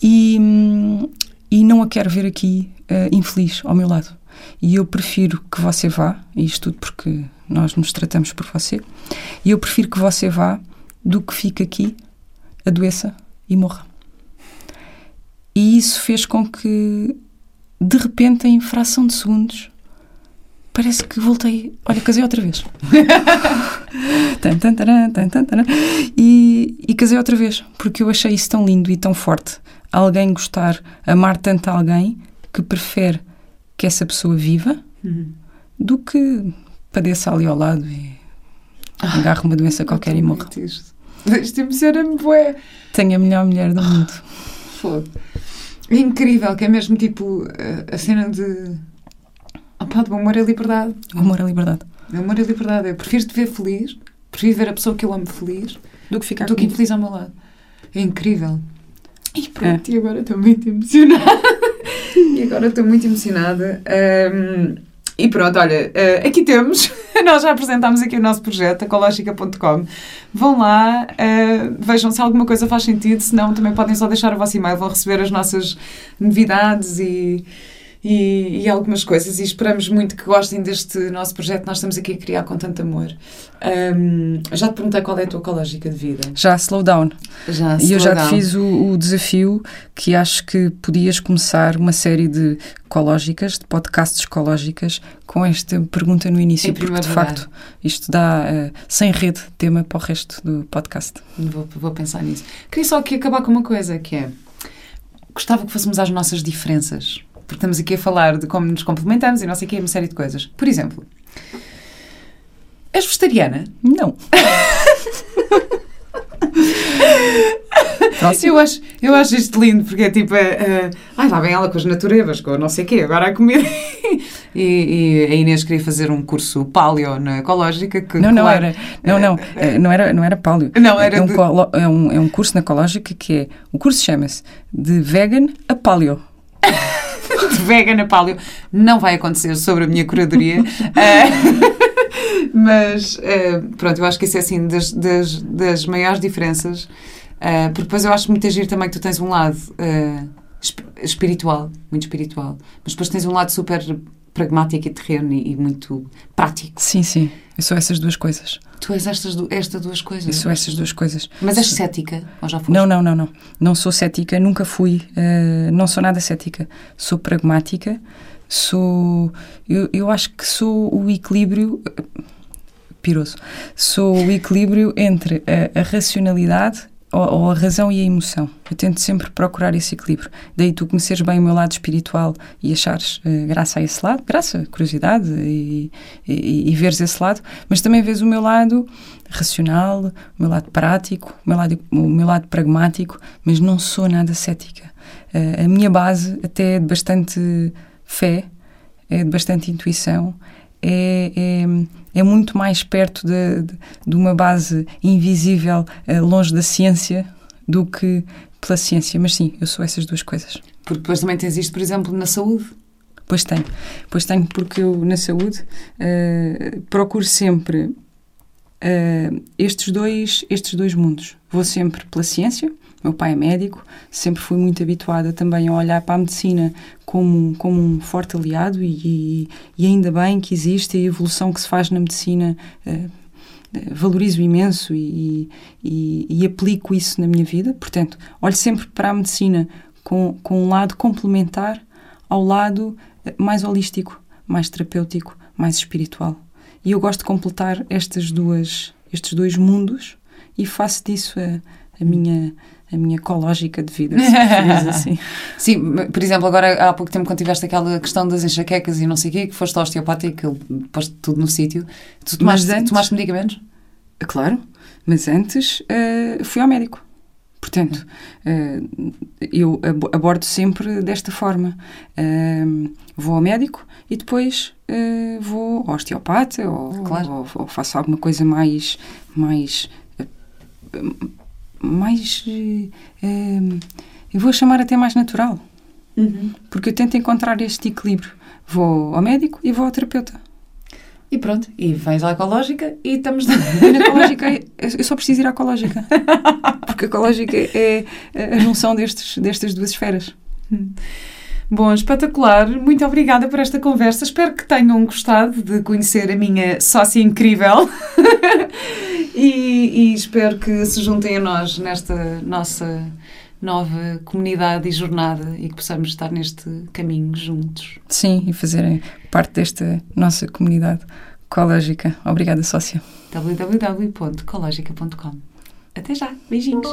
e, e não a quero ver aqui uh, infeliz ao meu lado. E eu prefiro que você vá, e isto tudo porque nós nos tratamos por você, e eu prefiro que você vá do que fique aqui, adoeça e morra. E isso fez com que, de repente, em fração de segundos, parece que voltei. Olha, casei outra vez. e, e casei outra vez, porque eu achei isso tão lindo e tão forte alguém gostar, amar tanto alguém que prefere que essa pessoa viva uhum. do que padeça ali ao lado e ah, agarre uma doença qualquer e morra. Isto emociona-me, bué. Tenho a melhor mulher do mundo. Foda. É incrível, que é mesmo tipo a, cena de. Opa, do amor e liberdade. O amor e liberdade. O amor e liberdade. Eu prefiro te ver feliz, prefiro ver a pessoa que eu amo feliz do que ficar do que infeliz ao meu lado. É incrível. E pronto, é. e agora estou muito emocionada. e agora estou muito emocionada. Um, e pronto, olha, uh, aqui temos, nós já apresentámos aqui o nosso projeto, ecológica.com. Vão lá, uh, vejam se alguma coisa faz sentido, se não, também podem só deixar o vosso e-mail, vão receber as nossas novidades e e, e, algumas coisas. E esperamos muito que gostem deste nosso projeto. Nós estamos aqui a criar com tanto amor. Um, já te perguntei qual é a tua ecológica de vida. Já, slow down. Já, e eu já down. te fiz o, o, desafio que acho que podias começar uma série de ecológicas, de podcasts ecológicas, com esta pergunta no início, em porque de facto isto dá uh, sem rede tema para o resto do podcast. Vou, vou pensar nisso. Queria só aqui acabar com uma coisa que é gostava que fôssemos às nossas diferenças porque estamos aqui a falar de como nos complementamos e não sei o que, uma série de coisas. Por exemplo, és vegetariana? Não. eu, acho, eu acho isto lindo, porque é tipo, uh, ai, lá vem ela com as naturebas, com não sei o quê, agora a comida. e, e, a Inês queria fazer um curso paleo na ecológica. Que, não, não era, não, não, uh, não era, não era paleo. Não, era é, um, de... é, um, é um curso na ecológica que é, o curso chama-se de vegan a paleo. de vegan a paleo. Não vai acontecer sobre a minha curadoria. uh, mas, uh, pronto, eu acho que isso é assim das, das, das maiores diferenças. Uh, porque depois eu acho muito agir também que tu tens um lado espiritual, muito espiritual, mas depois tens um lado super pragmático e terreno e, e, muito prático. Sim, sim. Eu sou essas duas coisas. Tu és estas, estas duas coisas? Eu sou essas duas coisas. Mas és cética? Ou já foste? Não, não, não, não. Não sou cética, nunca fui. Uh, não sou nada cética. Sou pragmática. Sou. Eu, eu acho que sou o equilíbrio. Piroso. Sou o equilíbrio entre a, a racionalidade ou, ou, a razão e a emoção. Eu tento sempre procurar esse equilíbrio. Daí tu conheceres bem o meu lado espiritual e achares uh, graça a esse lado, graça, curiosidade e, e, e veres esse lado, mas também vês o meu lado racional, o meu lado prático, o meu lado, o meu lado pragmático, mas não sou nada cética. Uh, a minha base até é de bastante fé, é de bastante intuição, é, é, é muito mais perto de, de, de uma base invisível, uh, longe da ciência, do que pela ciência. Mas sim, eu sou essas duas coisas. Porque depois também tens isto, por exemplo, na saúde. Pois tenho. Pois tenho, porque eu, na saúde, uh, procuro sempre uh, estes, dois, estes dois mundos. Vou sempre pela ciência, meu pai é médico, sempre fui muito habituada também a olhar para a medicina como, como um forte aliado e, e ainda bem que existe a evolução que se faz na medicina. Uh, valorizo imenso e, e, e, aplico isso na minha vida. Portanto, olho sempre para a medicina com, com um lado complementar ao lado eh, mais holístico, mais terapêutico, mais espiritual. E eu gosto de completar estas duas, estes dois mundos e faço disso a, a minha a minha ecológica de vida, se assim. Sim, por exemplo, agora há pouco tempo quando tiveste aquela questão das enxaquecas e não sei o quê, que foste osteopata e que poste tudo no sítio, tu tomaste, antes, tomaste medicamentos? Claro, mas antes uh, fui ao médico. Portanto, uh, eu abordo sempre desta forma. Uh, vou ao médico e depois vou ao osteopata ou, claro. ou, ou, faço alguma coisa mais. mais mais. eu vou chamar até mais natural. Uhum. Porque eu tento encontrar este equilíbrio. Vou ao médico e vou ao terapeuta. E pronto, e vais à ecológica e estamos... Na ecológica, eu só preciso ir à ecológica. Porque a ecológica é a junção destes, destas duas esferas. Bom, espetacular. Muito obrigada por esta conversa. Espero que tenham gostado de conhecer a minha sócia incrível. e, e espero que se juntem a nós nesta nossa nova comunidade e jornada e que possamos estar neste caminho juntos. Sim, e fazerem parte desta nossa comunidade ecológica. Obrigada, sócia. www.ecologica.com Até já. Beijinhos.